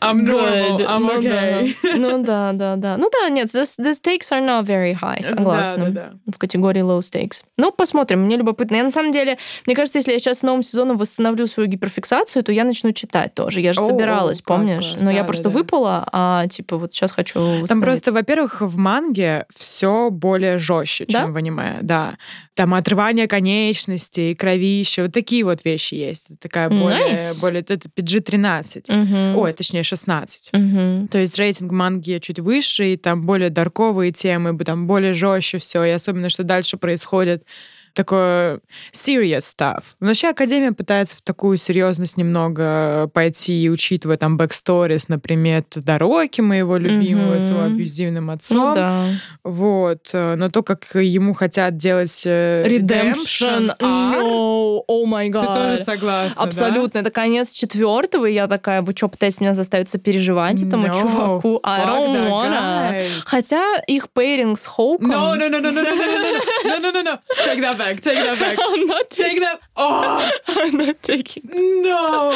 I'm Good. I'm ну, okay. ну да, да, да. Ну да, нет, the, the stakes are not very high, согласна. Да, да, да. В категории low stakes. Ну, посмотрим, мне любопытно. Я на самом деле, мне кажется, если я сейчас с новым сезоном восстановлю свою гиперфиксацию, то я начну читать тоже. Я же собиралась, помнишь? Но я просто выпала, а типа вот сейчас хочу Там просто, во-первых, в манге все более жестче, Да? чем в аниме. Да. Там отрывание конечностей, кровища, вот такие вот вещи есть. Такая более, Nice. более это PG-13. Мгм. Ой, точнее, 16. Мгм. То есть рейтинг манги чуть выше, и там более дарковые темы, там более жестче все, и особенно, что дальше происходит такое serious stuff. Но вообще Академия пытается в такую серьезность немного пойти, учитывая там backstories, например, Дороки моего любимого с его абьюзивным отцом. Ну да. Вот. э, Но то, как ему хотят делать э, Redemption. redemption No. Oh my ты god. тоже согласна, да? Абсолютно. Это конец четвертого, и я такая, вы что, пытаетесь меня заставить сопереживать этому No, чуваку? I don't wanna. Хотя их пейринг с Хоуком... No, no, no, no, no, no, no, no, no, no, no, no. Take that back, take that back. I'm not Take that. Oh, I'm not taking. no.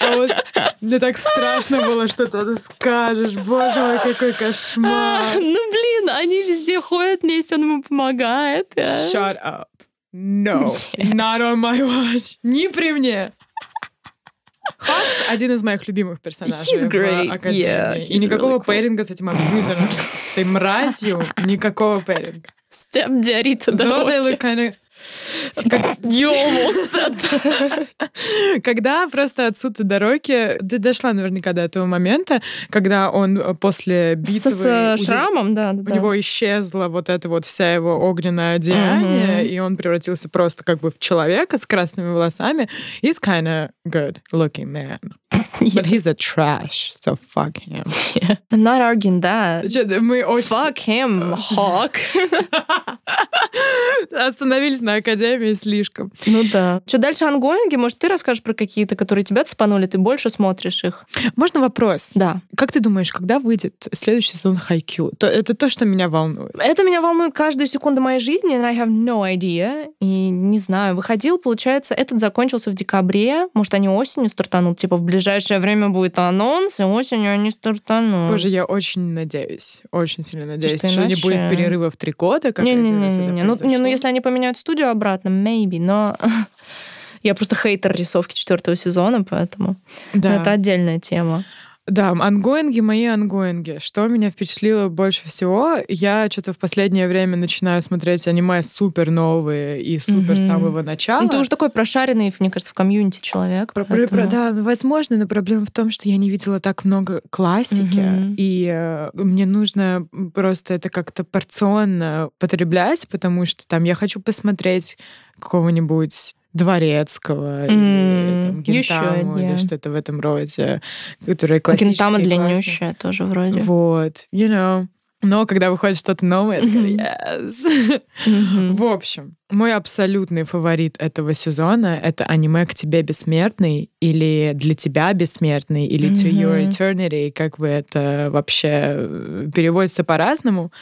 I was- Мне так страшно было, что ты скажешь. Боже мой, какой кошмар. Ну, блин, они везде ходят вместе, он ему помогает. э. Shut up. No, not on my watch. Не при мне. Хакс один из моих любимых персонажей He's great, в Академии. yeah, И he's никакого really cool. пэринга с этим абьюзером, с этой мразью, никакого пэринга. Степ Диарита Though they дороги. kind. Когда просто отсюда до Роки, ты дошла наверняка до этого момента, когда он э, после битвы... С шрамом, да. У него исчезла вот эта вот вся его огненная одеяние, и он превратился просто как бы в человека с красными волосами. He's kind of good looking man. But he's a trash, so fuck him. Yeah. I'm not arguing that. Мы очень... Fuck him, Hawk. Остановились на Академии слишком. Ну да. Что дальше ангоинги? Может, ты расскажешь про какие-то, которые тебя цепанули, ты больше смотришь их? Можно вопрос? Да. Как ты думаешь, когда выйдет следующий сезон Хайкю? Это то, что меня волнует. Это меня волнует каждую секунду моей жизни, and I have no idea. И не знаю, выходил, получается, этот закончился в декабре. Может, они осенью стартанут, типа в ближайшее время будет анонс, и осенью они стартанут. Боже, я очень надеюсь, очень сильно надеюсь, что, что не будет перерыва в три года. Не-не-не, ну, не, ну если они поменяют студию обратно, maybe, но я просто хейтер рисовки четвертого сезона, поэтому да. это отдельная тема. Да, онгоинги мои онгоинги. Что меня впечатлило больше всего? Я что-то в последнее время начинаю смотреть аниме супер новые и супер mm-hmm. самого начала. Ну, ты уже такой прошаренный, мне кажется, в комьюнити человек. Про, поэтому... про, да, возможно, но проблема в том, что я не видела так много классики, mm-hmm. и э, мне нужно просто это как-то порционно потреблять, потому что там я хочу посмотреть какого-нибудь Дворецкого mm, или там, Гентаму или что-то в этом роде, которые классические. Гентама длиннющая тоже вроде. Вот, you know. Но когда выходит что-то новое, mm-hmm. yes. mm-hmm. В общем, мой абсолютный фаворит этого сезона — это аниме «К тебе бессмертный» или «Для тебя бессмертный» или «To mm-hmm. your eternity», как бы это вообще э, переводится по-разному.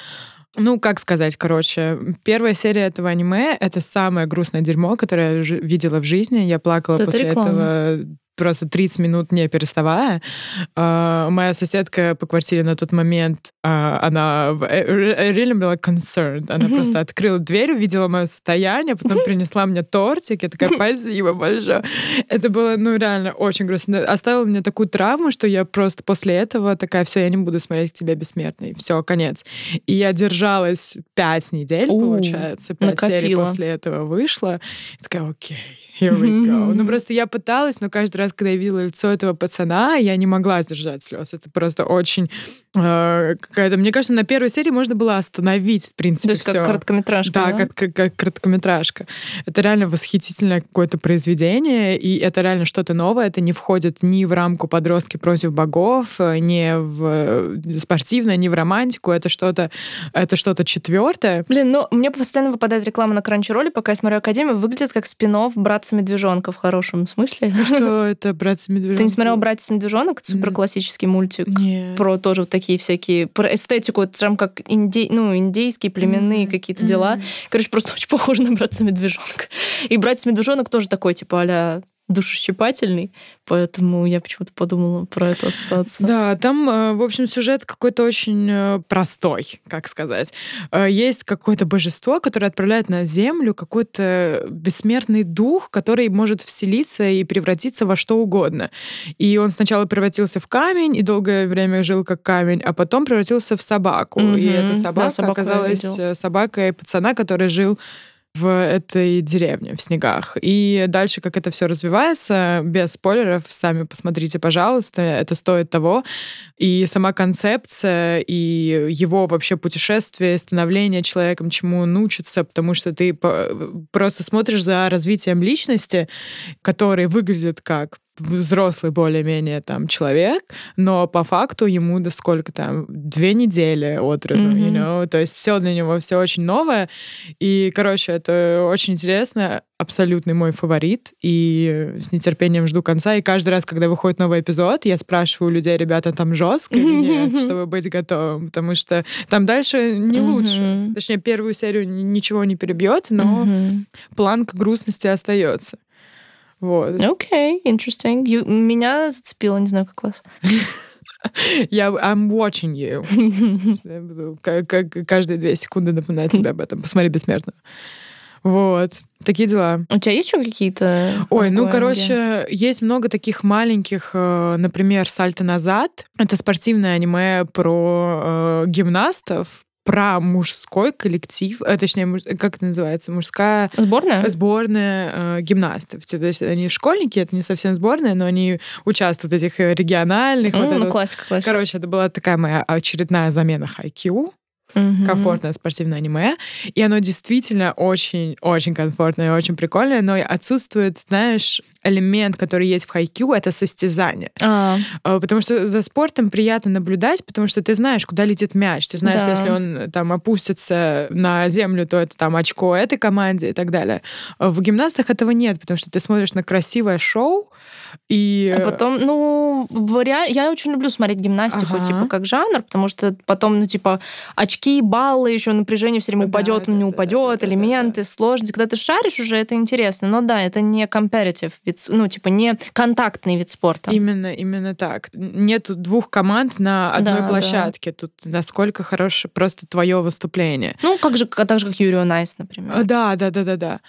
Ну, как сказать, короче, первая серия этого аниме — это самое грустное дерьмо, которое я видела в жизни. Я плакала это после реклама. этого просто 30 минут не переставая. Uh, моя соседка по квартире на тот момент, uh, она э, really была concerned. Она mm-hmm. просто открыла дверь, увидела мое состояние, потом принесла мне тортик. Я такая, спасибо большое. Это было, ну, реально очень грустно. Оставила мне такую травму, что я просто после этого такая, все, я не буду смотреть к тебе бессмертный. Все, конец. И я держалась пять недель, получается. Пять накопила. серий после этого вышла. И такая, окей, here we go. Ну, просто я пыталась, но каждый раз, когда я видела лицо этого пацана, я не могла сдержать слез. Это просто очень э, какая-то... Мне кажется, на первой серии можно было остановить, в принципе, То есть всё. как короткометражка, да? Да, как, как, как короткометражка. Это реально восхитительное какое-то произведение, и это реально что-то новое. Это не входит ни в рамку подростки против богов, ни в э, спортивное, ни в романтику. Это что-то это что-то четвертое. Блин, ну, мне постоянно выпадает реклама на Кранчероле, пока я смотрю Академию, выглядит как спин братца медвежонка в хорошем смысле. Что это братцы медвежонок? Ты не смотрел братец медвежонок? Это супер классический мультик. Про тоже вот такие всякие, про эстетику, это прям как инди... ну, индейские племенные mm-hmm. какие-то дела. Короче, просто очень похоже на братца медвежонка. И братец медвежонок тоже такой, типа, а душещипательный, поэтому я почему-то подумала про эту ассоциацию. Да, там, э, в общем, сюжет какой-то очень э, простой, как сказать. Э, есть какое-то божество, которое отправляет на Землю какой-то бессмертный дух, который может вселиться и превратиться во что угодно. И он сначала превратился в камень и долгое время жил как камень, а потом превратился в собаку. Mm-hmm. И эта собака да, оказалась собакой пацана, который жил в этой деревне в снегах. И дальше, как это все развивается, без спойлеров, сами посмотрите, пожалуйста, это стоит того. И сама концепция, и его вообще путешествие, становление человеком, чему он учится, потому что ты просто смотришь за развитием личности, который выглядит как взрослый более-менее там человек, но по факту ему до сколько там две недели от роду, mm-hmm. you know? то есть все для него все очень новое, и короче это очень интересно, абсолютный мой фаворит, и с нетерпением жду конца, и каждый раз, когда выходит новый эпизод, я спрашиваю людей, ребята, там жестко или нет, чтобы быть готовым, потому что там дальше не лучше, точнее первую серию ничего не перебьет, но планка грустности остается. Вот. Окей, okay, interesting. You, меня зацепило, не знаю, как вас. Я I'm watching you. Я буду каждые две секунды напоминать себе об этом. Посмотри «Бессмертную». Вот. Такие дела. У тебя есть еще какие-то? Ой, ну, короче, есть много таких маленьких, э, например, «Сальто назад». Это спортивное аниме про э, гимнастов, про мужской коллектив, э, точнее, как это называется, мужская... Сборная? Сборная э, гимнастов. То есть они школьники, это не совсем сборная, но они участвуют в этих региональных. Mm, вот ну, классика, классика. Короче, это была такая моя очередная замена хайкью Мгм. комфортное спортивное аниме, и оно действительно очень-очень комфортное и очень прикольное, но отсутствует, знаешь, элемент, который есть в хайкю, это состязание. А, Э, Потому что за спортом приятно наблюдать, потому что ты знаешь, куда летит мяч. Ты знаешь, Да. если он э, там опустится на землю, то это там очко этой команде и так далее. Э, В гимнастах этого нет, потому что ты смотришь на красивое шоу, и... а потом, ну, вариа- я очень люблю смотреть гимнастику, Ага. типа, как жанр, потому что потом, ну, типа, очки, баллы, еще напряжение все время Да, упадет, да, не да, упадет, да, да, да, элементы, сложности. Когда ты шаришь уже, это интересно. Но да, это не competitive вид, ну, типа, не контактный вид спорта. Именно, именно так. Нету двух команд на одной Да, да. площадке. Тут насколько хорошее просто твое выступление. Ну, как же, так же, как Юри on Ice, например. Да, да, да, да, да.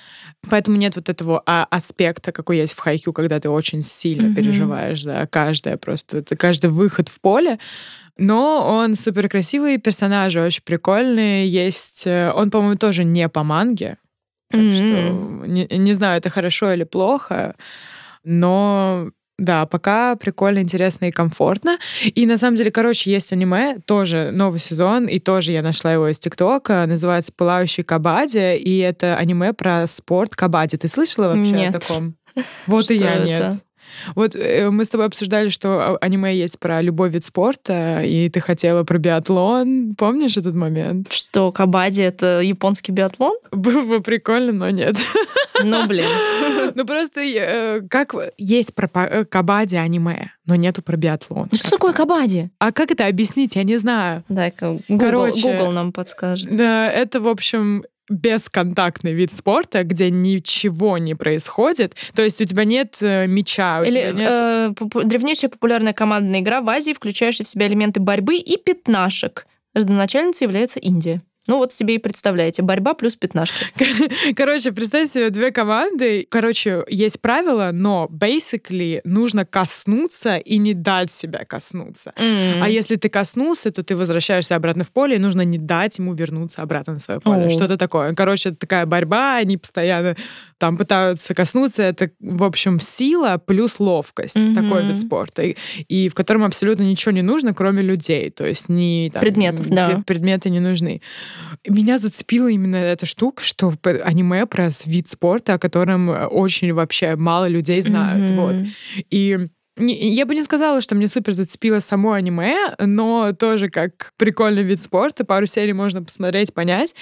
Поэтому нет вот этого а, аспекта, какой есть в Хайкю, когда ты очень сильно Мгм. переживаешь за каждое просто, это каждый выход в поле. Но он супер красивый, персонажи очень прикольные. Есть, э, он, по-моему, тоже не по манге. Так М. что не, не знаю, это хорошо или плохо, но да, пока прикольно, интересно и комфортно. И на самом деле, короче, есть аниме, тоже новый сезон, и тоже я нашла его из ТикТока, называется «Пылающий кабади», и это аниме про спорт кабади. Ты слышала вообще Нет. о таком? Вот и Что я это? нет. Вот э, мы с тобой обсуждали, что а, аниме есть про любой вид спорта, и ты хотела про биатлон. Помнишь этот момент? Что, кабади — это японский биатлон? Было бы прикольно, но нет. Ну, блин. Ну просто э, как есть про э, кабади аниме, но нету про биатлон. Ну, Что такое кабади? А как это объяснить? Я не знаю. Google, Короче, Google нам подскажет. Да, это, в общем, бесконтактный вид спорта, где ничего не происходит. То есть у тебя нет э, мяча, у Или тебя нет... э, попу- древнейшая популярная командная игра в Азии, включающая в себя элементы борьбы и пятнашек. Родоначальницей является Индия. Ну вот себе и представляете, борьба плюс пятнашки. Короче, представь себе две команды. Короче, есть правила, но basically нужно коснуться и не дать себя коснуться. М. А если ты коснулся, то ты возвращаешься обратно в поле, и нужно не дать ему вернуться обратно на свое поле. О. Что-то такое. Короче, такая борьба, они постоянно там пытаются коснуться. Это, в общем, сила плюс ловкость. Мгм. Такой вид спорта. И, и в котором абсолютно ничего не нужно, кроме людей. То есть ни там, Предметов, да. предметы не нужны. Меня зацепила именно эта штука, что аниме про вид спорта, о котором э, очень вообще мало людей знают. Мгм. Вот. И не- я бы не сказала, что мне супер зацепило само аниме, но тоже как прикольный вид спорта. Пару серий можно посмотреть, понять.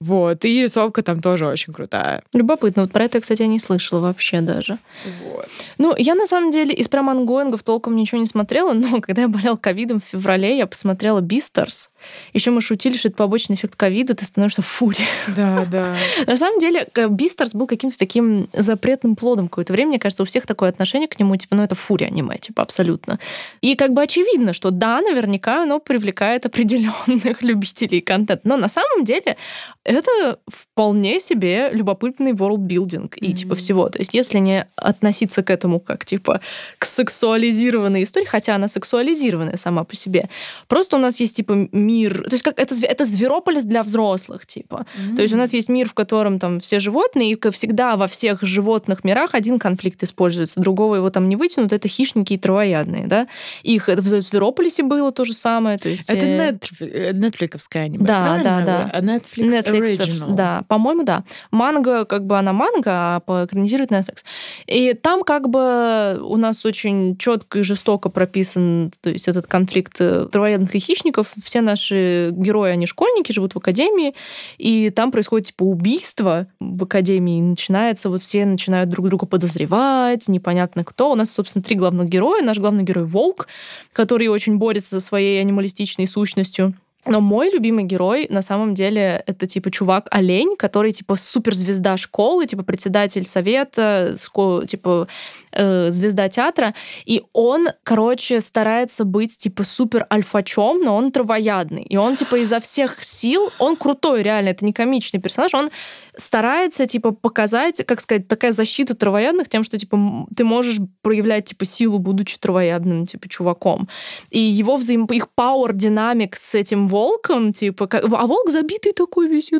Вот. И рисовка там тоже очень крутая. Любопытно. Вот про это, кстати, я не слышала вообще даже. Вот. Ну, я на самом деле из прям онгоингов толком ничего не смотрела, но когда я болел ковидом в феврале, я посмотрела Бистерс. Еще мы шутили, что это побочный эффект ковида, ты становишься фурри. Да, да. На самом деле, Бистерс был каким-то таким запретным плодом какое-то время. Мне кажется, у всех такое отношение к нему, типа, ну, это фурри-аниме, типа, абсолютно. И как бы очевидно, что да, наверняка оно привлекает определенных любителей контента. Но на самом деле это вполне себе любопытный world-building и типа всего. То есть если не относиться к этому как типа к сексуализированной истории, хотя она сексуализированная сама по себе, просто у нас есть типа мир, то есть как это, это зверополис для взрослых, типа. То есть у нас есть мир, в котором там все животные, и как всегда во всех животных мирах один конфликт используется, другого его там не вытянут, это хищники и травоядные, да. Их это в Зверополисе было то же самое, то есть... Это э, Netflix, э, Netflix-овское аниме, Да, правильно? да, да. А Netflix, Netflix, Original. да, по-моему, да. Манга, как бы она манга, а по- экранизирует Netflix. И там как бы у нас очень четко и жестоко прописан, то есть этот конфликт э, травоядных и хищников. Все наши герои, они школьники, живут в академии, и там происходит типа убийство в академии, и начинается, вот все начинают друг друга подозревать, непонятно кто. У нас, собственно, три главных героя. Наш главный герой Волк, который очень борется за своей анималистичной сущностью. Но мой любимый герой на самом деле это типа чувак-олень, который типа суперзвезда школы, типа председатель совета, ско- типа э, звезда театра. И он, короче, старается быть типа супер альфачом, но он травоядный. И он типа изо всех сил, он крутой реально, это не комичный персонаж, он старается типа показать, как сказать, такая защита травоядных тем, что типа ты можешь проявлять типа силу, будучи травоядным типа чуваком. И его взаим... их power динамик с этим волком, типа, как, а волк забитый такой весь, и,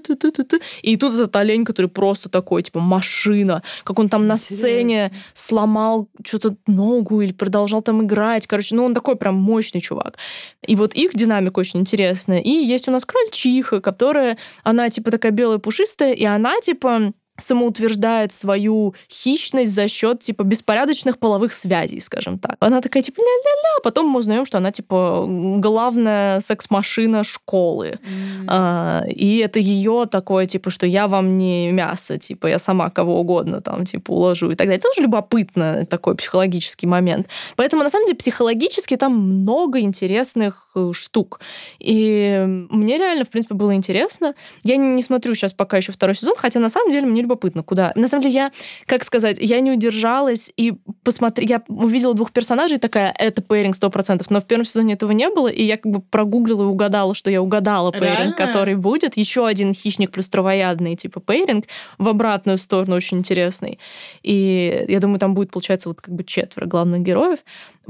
и тут этот олень, который просто такой, типа, машина, как он там на сцене сломал что-то ногу или продолжал там играть, короче, ну он такой прям мощный чувак. И вот их динамика очень интересная. И есть у нас крольчиха, которая, она типа такая белая пушистая, и она типа самоутверждает свою хищность за счет, типа, беспорядочных половых связей, скажем так. Она такая, типа, ля-ля-ля, потом мы узнаем, что она, типа, главная секс-машина школы. Mm. А, и это ее такое, типа, что я вам не мясо, типа, я сама кого угодно там, типа, уложу и так далее. Это тоже любопытно, такой психологический момент. Поэтому, на самом деле, психологически там много интересных э, штук. И мне реально, в принципе, было интересно. Я не, не смотрю сейчас пока еще второй сезон, хотя, на самом деле, мне любопытно, куда. На самом деле, я, как сказать, я не удержалась и посмотри, я увидела двух персонажей, такая, это пейринг 100%, но в первом сезоне этого не было, и я как бы прогуглила и угадала, что я угадала пейринг, Реально? который будет. Еще один хищник плюс травоядный, типа пейринг, в обратную сторону очень интересный. И я думаю, там будет, получается, вот как бы четверо главных героев.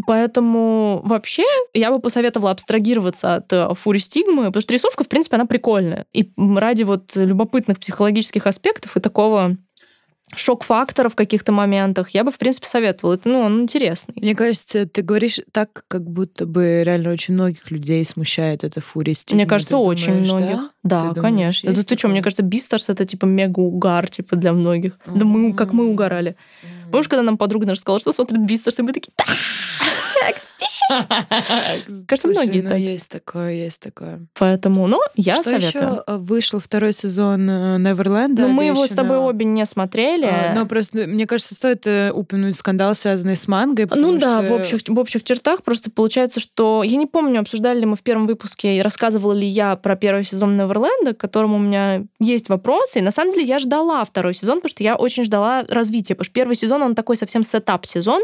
Поэтому вообще я бы посоветовала абстрагироваться от э, фури стигмы, потому что рисовка, в принципе, она прикольная. И ради вот любопытных психологических аспектов и такого шок-факторов в каких-то моментах, я бы, в принципе, советовала. Это, ну, он интересный. Мне кажется, ты говоришь так, как будто бы реально очень многих людей смущает эта фурия стигма. Мне кажется, ты очень думаешь, многих. Да, да конечно. Да ты что, мне кажется, Бистерс это типа мега угар, типа, для многих. Mm-hmm. Да мы, как мы угорали. Mm-hmm. Помнишь, когда нам подруга наша сказала, что смотрит Бистерс, и мы такие, Кажется, многие ну, есть такое, есть такое. Поэтому, ну, я советую. э, вышел второй сезон Неверленда. Но мы его с тобой обе не смотрели. А, но просто, мне кажется, стоит э, упомянуть скандал, связанный с мангой. Ну да, в общих, в общих чертах просто получается, что... Я не помню, обсуждали ли мы в первом выпуске, и рассказывала ли я про первый сезон Неверленда, к которому у меня есть вопросы. И на самом деле я ждала второй сезон, потому что я очень ждала развития. Потому что первый сезон, он такой совсем setup-сезон.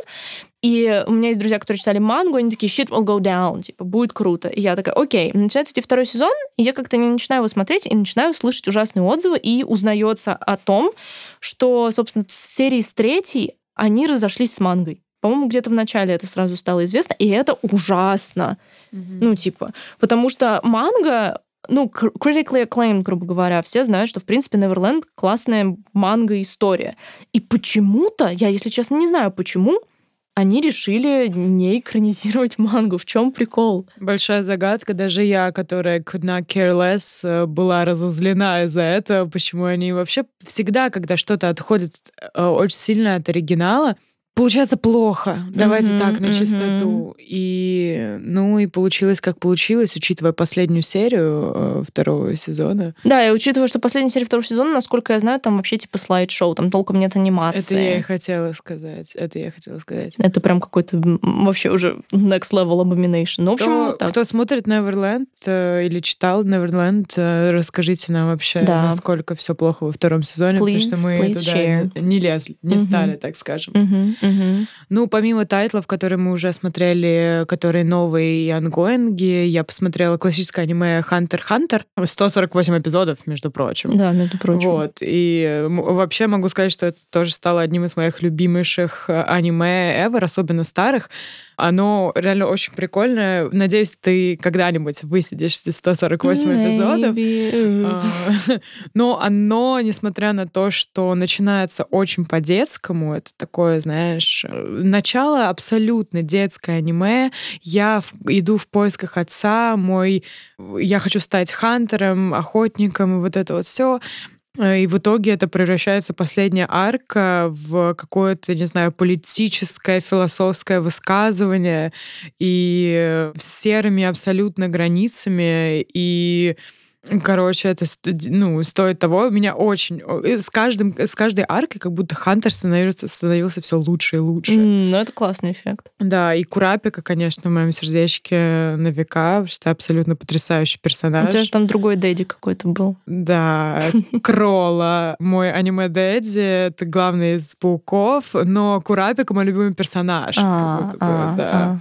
И у меня есть друзья, которые читали мангу, они такие, shit will go down, типа, будет круто. И я такая, окей. Начинает идти второй сезон, и я как-то не начинаю его смотреть, и начинаю слышать ужасные отзывы, и узнается о том, что, собственно, с серии с третьей они разошлись с мангой. По-моему, где-то в начале это сразу стало известно, и это ужасно. Mm-hmm. Ну, типа, потому что манга ну, critically acclaimed, грубо говоря, все знают, что, в принципе, Neverland классная манга-история. И почему-то, я, если честно, не знаю почему, они решили не экранизировать мангу. В чем прикол? Большая загадка. Даже я, которая could not care less, э, была разозлена из-за этого. Почему они вообще всегда, когда что-то отходит э, очень сильно от оригинала, получается плохо. Давайте mm-hmm, так, на чистоту. Mm-hmm. И, ну, и получилось, как получилось, учитывая последнюю серию э, второго сезона. Да, и учитывая, что последняя серия второго сезона, насколько я знаю, там вообще типа слайд-шоу, там толком нет анимации. Это я и хотела сказать. Это я хотела сказать. Это прям какой-то вообще уже next level abomination. Ну, в общем, кто, вот так. кто смотрит Neverland э, или читал Neverland, э, расскажите нам вообще, да. насколько все плохо во втором сезоне, please, потому что мы туда share. не лезли, не mm-hmm. стали, так скажем. Mm-hmm. Угу. Ну, помимо тайтлов, которые мы уже смотрели, которые новые и онгоинги, я посмотрела классическое аниме Хантер Хантер. 148 эпизодов, между прочим. Да, между прочим. Вот. И вообще могу сказать, что это тоже стало одним из моих любимейших э, аниме ever, особенно старых. Оно реально очень прикольное. Надеюсь, ты когда-нибудь высидишь эти 148 Maybe. эпизодов. А, но оно, несмотря на то, что начинается очень по-детскому, это такое, знаешь, начало абсолютно детское аниме. Я иду в поисках отца, мой... Я хочу стать хантером, охотником, и вот это вот все. Э, и в итоге это превращается последняя арка в какое-то, не знаю, политическое, философское высказывание и серыми абсолютно границами и Короче, это ну, стоит того. Меня очень... С, каждым, с каждой аркой как будто Хантер становился, становился все лучше и лучше. Mm, ну, это классный эффект. Да, и Курапика, конечно, в моем сердечке на века, что абсолютно потрясающий персонаж. У тебя же там другой Дэдди какой-то был. Да, Крола, мой аниме-дэдди, это главный из пауков, но Курапика мой любимый персонаж. А, а, да.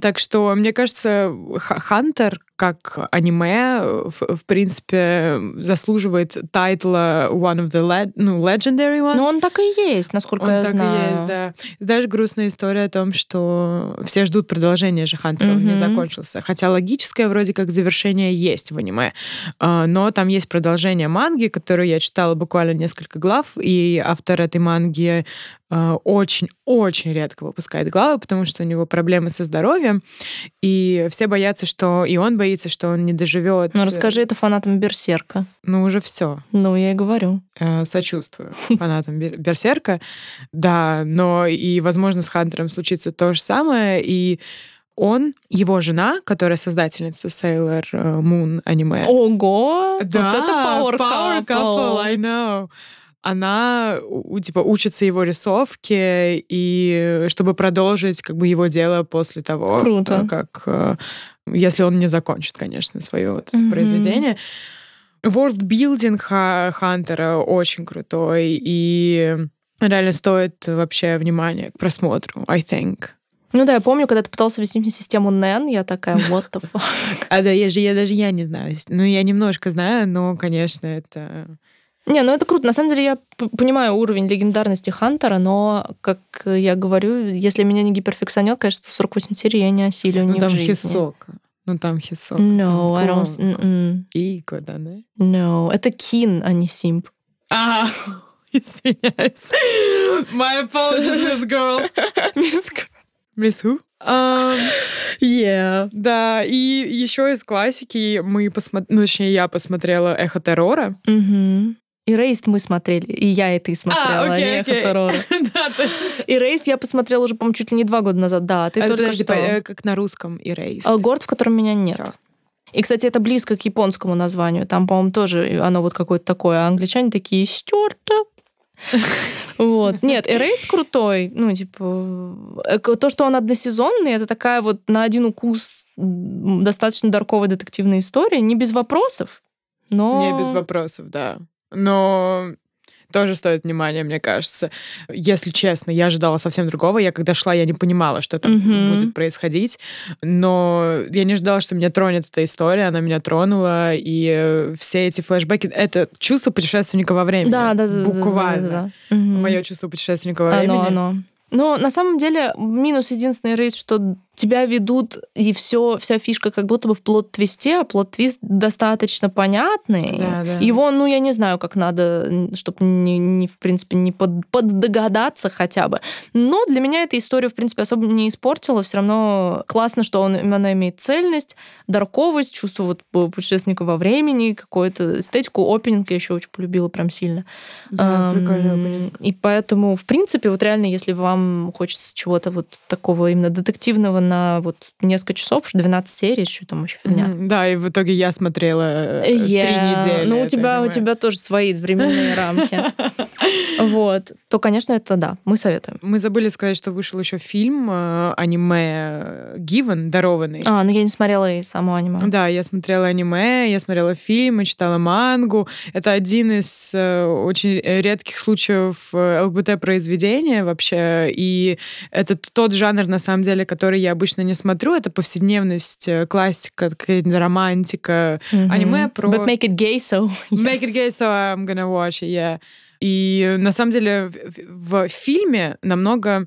Так что, мне кажется, Хантер как аниме, в, в принципе, заслуживает тайтла one of the le- ну, legendary ones. Ну, он так и есть, насколько он я так знаю. и есть, да. Знаешь, грустная история о том, что все ждут продолжения же Хантера, он не закончился. Хотя логическое вроде как завершение есть в аниме. А, Но там есть продолжение манги, которую я читала буквально несколько глав, и автор этой манги а, очень-очень редко выпускает главы, потому что у него проблемы со здоровьем, и все боятся, что и он боится, что он не доживет. Ну, расскажи это фанатам Берсерка. Ну, уже все. Ну, я и говорю. Э, сочувствую фанатам Бер- Берсерка. Да, но и, возможно, с Хантером случится то же самое, и он, его жена, которая создательница Sailor э, Moon аниме. Ого! да, вот это power, power couple, I know. Она, типа, учится его рисовке, и чтобы продолжить, как бы, его дело после того, Круто. э, как... Если он не закончит, конечно, свое вот Мгм. произведение. Ха- Хантера очень крутой, и реально стоит вообще внимания к просмотру, I think. Ну да, я помню, когда ты пытался ввести мне систему NEN, я такая, what the fuck? А да, я же я даже я не знаю. Ну, я немножко знаю, но, конечно, это... Не, ну это круто. На самом деле я понимаю уровень легендарности Хантера, но, как я говорю, если меня не гиперфиксанет, конечно, 48 серий я не осилю Ну, ни там в жизни. Хисока. Ну, там Хисока. No, I don't... Клон. м-м. Ико, да, да? No, это Кин, а не Симп. А, извиняюсь. My apologies, Miss Girl. Miss who? Um, Yeah. да, и еще из классики мы посмотрели, ну, точнее, я посмотрела «Эхо террора». Мгм. И Рейст мы смотрели, и я и ты смотрела, а окей, не окей. «Эхо террора». Да, точно. И Рейст я посмотрела уже, по-моему, чуть ли не два года назад, да, а ты А, только подожди, что. э, как на русском «Erased». А, Город, в котором меня нет. Всё. И, кстати, это близко к японскому названию. Там, по-моему, тоже оно вот какое-то такое. А англичане такие стерто. Вот. Нет, Erased крутой. Ну, типа, э, то, что он односезонный, это такая вот на один укус достаточно дарковая детективная история. Не без вопросов, но... Не без вопросов, да. Но тоже стоит внимания, мне кажется. Если честно, я ожидала совсем другого. Я когда шла, я не понимала, что там Мгм. будет происходить. Но я не ожидала, что меня тронет эта история. Она меня тронула. И э, все эти флешбеки... Это чувство путешественника во времени. Да, да, да. да, да, Буквально. да, да. Мгм. Мое чувство путешественника во времени. Оно, оно. Но на самом деле минус единственный рейс, что тебя ведут, и все, вся фишка как будто бы в плод-твисте, а плод-твист достаточно понятный. Да, да. Его, ну, я не знаю, как надо, чтобы не, не, в принципе, не под, поддогадаться хотя бы. Но для меня эта история, в принципе, особо не испортила. Все равно классно, что он именно имеет цельность, дарковость, чувство вот путешественника во времени, какую-то эстетику. Опенинг я еще очень полюбила прям сильно. Да, Ам, прикольный. И поэтому, в принципе, вот реально, если вам хочется чего-то вот такого именно детективного на вот несколько часов, что 12 серий, что там еще фигня. Мгм. Да, и в итоге я смотрела э, три Yeah. недели. Ну, у тебя, у тебя тоже свои временные рамки. Вот. То, конечно, это да, мы советуем. Мы забыли сказать, что вышел еще фильм э, аниме Given, дарованный. А, ну я не смотрела и само аниме. Да, я смотрела аниме, я смотрела фильмы, читала мангу. Это один из э, очень редких случаев э, ЛГБТ-произведения вообще. И это тот жанр, на самом деле, который я обычно не смотрю. Это повседневность, э, классика, какая-то романтика. Аниме про- But make it gay, so Make yes. it gay, so I'm gonna watch it, yeah. И на самом деле в, в фильме намного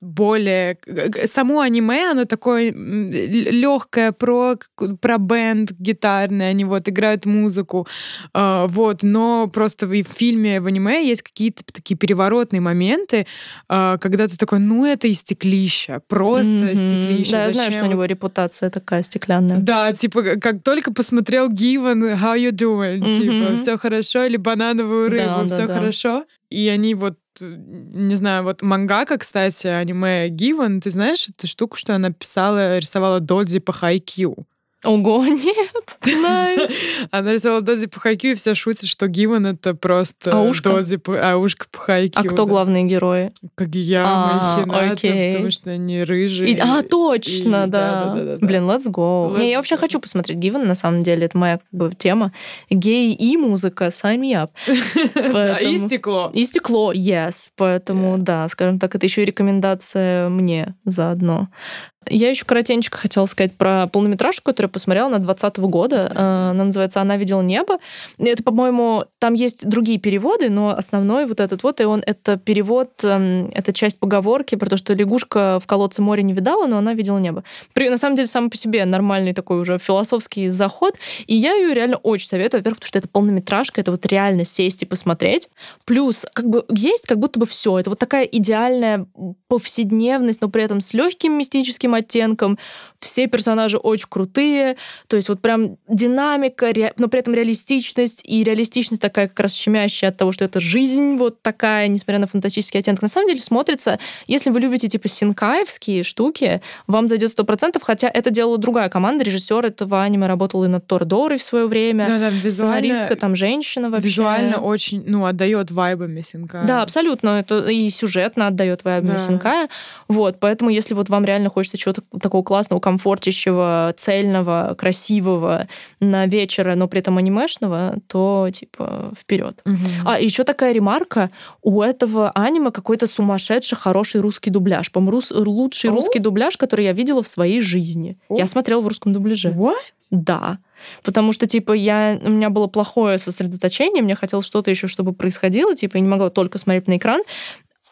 более... Само аниме, оно такое легкое про, про бенд гитарный, они вот играют музыку, а, вот, но просто в фильме, в аниме есть какие-то такие переворотные моменты, а, когда ты такой, ну это и стеклища, просто Мгм. стеклища. Да, я знаю, Зачем что у него репутация такая стеклянная. да, типа, как- только посмотрел Given, how you doing? Типа, Мгм. все хорошо, или банановую рыбу, Да, да, все да. хорошо. И они вот, э, не знаю, вот мангака, кстати, аниме Given, ты знаешь эту штуку, что она писала, рисовала додзи по хайкью? Ого, нет. Она рисовала додзи по хайкью, и все шутят, что Given это просто Аушка? додзи по, аушка по хайкью. А кто да. главные герои? Кагияма А, и Хината, окей. потому что они рыжие. И- а, точно, и- да. Блин, let's go. Let's Не, я вообще go. хочу посмотреть Given, на самом деле, это моя как бы, тема. Гей и музыка, sign me up. И Поэтому- стекло. И стекло, yes. Поэтому, да, скажем так, это еще и рекомендация мне заодно. Я еще коротенько хотела сказать про полнометражку, которую я посмотрела на 2020 года. Э, она называется «Она видела небо». Это, по-моему, там есть другие переводы, но основной вот этот вот, и он, это перевод, эм, это часть поговорки про то, что лягушка в колодце моря не видала, но она видела небо. При, на самом деле, сам по себе нормальный такой уже философский заход, и я ее реально очень советую, во-первых, потому что это полнометражка, это вот реально сесть и посмотреть. Плюс, как бы, есть как будто бы все. Это вот такая идеальная повседневность, но при этом с легким мистическим оттенком. Все персонажи очень крутые. То есть вот прям динамика, ре... но при этом реалистичность. И реалистичность такая как раз щемящая от того, что это жизнь вот такая, несмотря на фантастический оттенок. На самом деле смотрится, если вы любите типа синкаевские штуки, вам зайдет сто процентов, хотя это делала другая команда. Режиссер этого аниме работал и над Тордорой в свое время. Да, да, визуально, Сценаристка там женщина вообще. Визуально очень, ну, отдает вайбами Синкая. Да, абсолютно. Это и сюжетно отдает вайбами да. Синкая. Вот, поэтому если вот вам реально хочется чего-то такого классного, комфортящего, цельного, красивого на вечера, но при этом анимешного, то типа вперед. Угу. А еще такая ремарка: у этого аниме какой-то сумасшедший хороший русский дубляж. По-моему, рус... лучший О? русский дубляж, который я видела в своей жизни. О? Я смотрела в русском дубляже. What? Да. Потому что, типа, я, у меня было плохое сосредоточение, мне хотелось что-то еще, чтобы происходило, типа, я не могла только смотреть на экран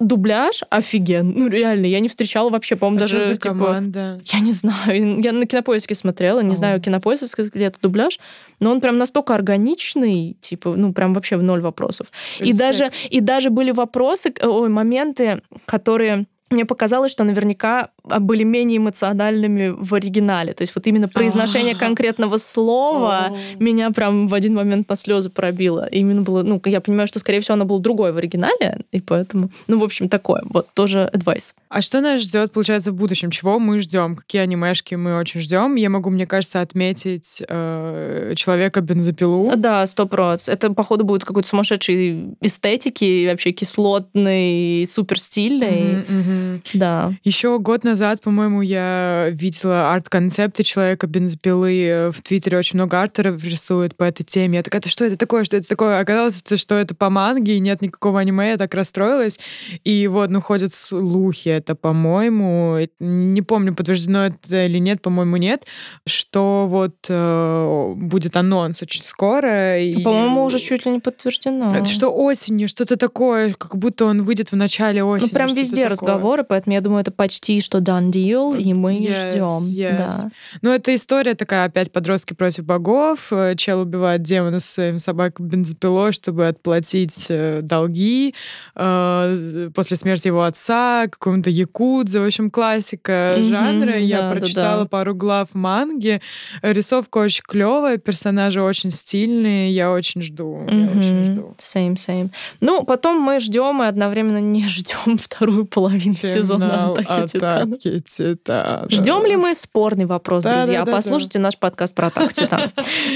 дубляж офиген. Ну, реально, я не встречала вообще, по-моему, а даже... Что за типа, команда? Я не знаю. Я на кинопоиске смотрела, не О. знаю, кинопоисковский ли это дубляж, но он прям настолько органичный, типа, ну, прям вообще в ноль вопросов. И даже, и даже были вопросы, ой, моменты, которые мне показалось, что наверняка а, были менее эмоциональными в оригинале. То есть вот именно произношение конкретного слова меня прям в один момент на слезы пробило. Именно было, ну, я понимаю, что, скорее всего, оно было другое в оригинале, и поэтому, ну, в общем, такое. Вот тоже advice. А что нас ждет, получается, в будущем? Чего мы ждем? Какие анимешки мы очень ждем? Я могу, мне кажется, отметить э, человека бензопилу. Да, сто проц. Это, походу, будет какой-то сумасшедший эстетики, вообще кислотный, супер стильный. Mm-hmm, Да. Еще год назад по-моему, я видела арт-концепты человека бензопилы. В Твиттере очень много артеров рисует по этой теме. Я такая, это что это такое, что это такое? Оказалось, что это по манге, и нет никакого аниме. Я так расстроилась. И вот, ну, ходят слухи, это, по-моему, не помню, подтверждено это или нет, по-моему, нет, что вот э, будет анонс очень скоро. И... По-моему, уже чуть ли не подтверждено. Это что осенью, что-то такое, как будто он выйдет в начале осени. Ну, прям везде разговоры, поэтому я думаю, это почти что done deal, и мы yes, ждем. Yes. Да. Ну, это история такая, опять подростки против богов. Э, чел убивает демона со своим собакой бензопилой, чтобы отплатить э, долги э, после смерти его отца, какому-то якудзе, в общем, классика mm-hmm, жанра. Я да, прочитала да, да. пару глав манги. Рисовка очень клевая, персонажи очень стильные, я очень жду. Mm-hmm. Я очень жду. Same, same. Ну, потом мы ждем и одновременно не ждем вторую половину сезона Атаки. Атаки Титанов. Ждем ли мы спорный вопрос, да, друзья? Да, да, Послушайте наш подкаст про атаку Титанов.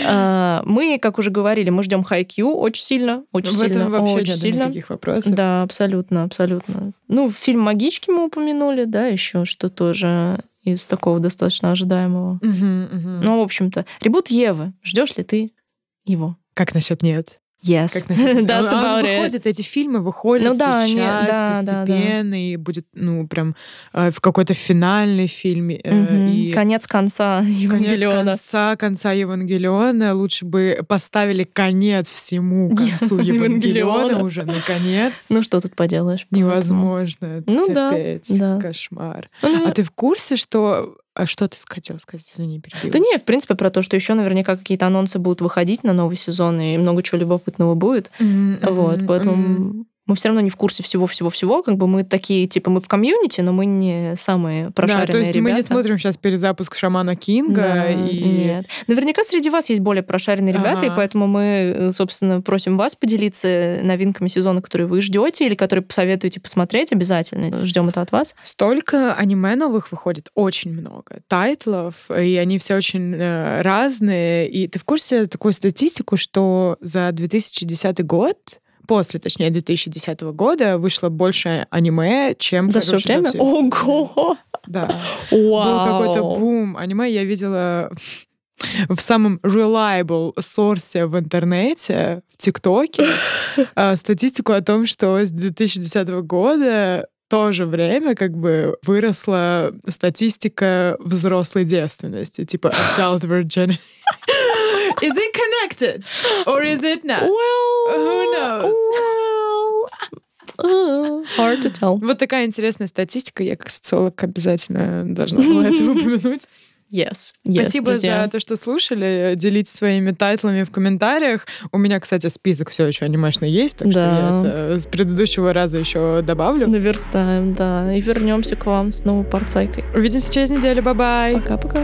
А, мы, как уже говорили, мы ждем Хайкью очень сильно, очень В сильно, этом вообще очень нет сильно. никаких вопросов. Да, абсолютно, абсолютно. Ну, фильм «Магички» мы упомянули, да, еще что тоже из такого достаточно ожидаемого. Ну, в общем-то, ребут Евы. Ждешь ли ты его? Как насчет нет? Yes, как that's about it. выходит, эти фильмы выходят ну, да, сейчас не, да, постепенно, да, да. и будет, ну, прям э, в какой-то финальный фильм. Э, угу. и конец конца Евангелиона. Конец конца, конца Евангелиона. Лучше бы поставили конец всему концу Евангелиона уже, наконец. Ну, что тут поделаешь? Невозможно ну, терпеть. Да, да. Кошмар. Ну, а ты в курсе, что а что ты хотела сказать? Извини, перебила. Да не, в принципе, про то, что еще наверняка какие-то анонсы будут выходить на новый сезон, и много чего любопытного будет. Mm-hmm. Вот, поэтому mm-hmm мы все равно не в курсе всего-всего-всего, как бы мы такие, типа, мы в комьюнити, но мы не самые прошаренные да, то есть ребята. мы не смотрим сейчас перезапуск Шамана Кинга. Да, и... Нет. Наверняка среди вас есть более прошаренные ребята, ага. и поэтому мы, собственно, просим вас поделиться новинками сезона, которые вы ждете или которые посоветуете посмотреть обязательно. Ждем это от вас. Столько аниме новых выходит, очень много тайтлов, и они все очень э, разные. И ты в курсе такую статистику, что за 2010 год после, точнее, 2010 года вышло больше аниме, чем за все время. За Ого! Да. Вау. Был какой-то бум аниме. Я видела в самом reliable сорсе в интернете, в ТикТоке, а, статистику о том, что с 2010 года то же время как бы выросла статистика взрослой девственности, типа adult virginity. Connected? Or is it not? Well, Who knows? Well, uh, hard to tell. Вот такая интересная статистика. Я как социолог обязательно должна была это упомянуть. Yes. yes Спасибо друзья. за то, что слушали. Делитесь своими тайтлами в комментариях. У меня, кстати, список все еще анимешный есть, так что Да. я это с предыдущего раза еще добавлю. Наверстаем, да. И вернемся к вам с новой порцайкой. Увидимся через неделю. Bye-bye. Пока-пока.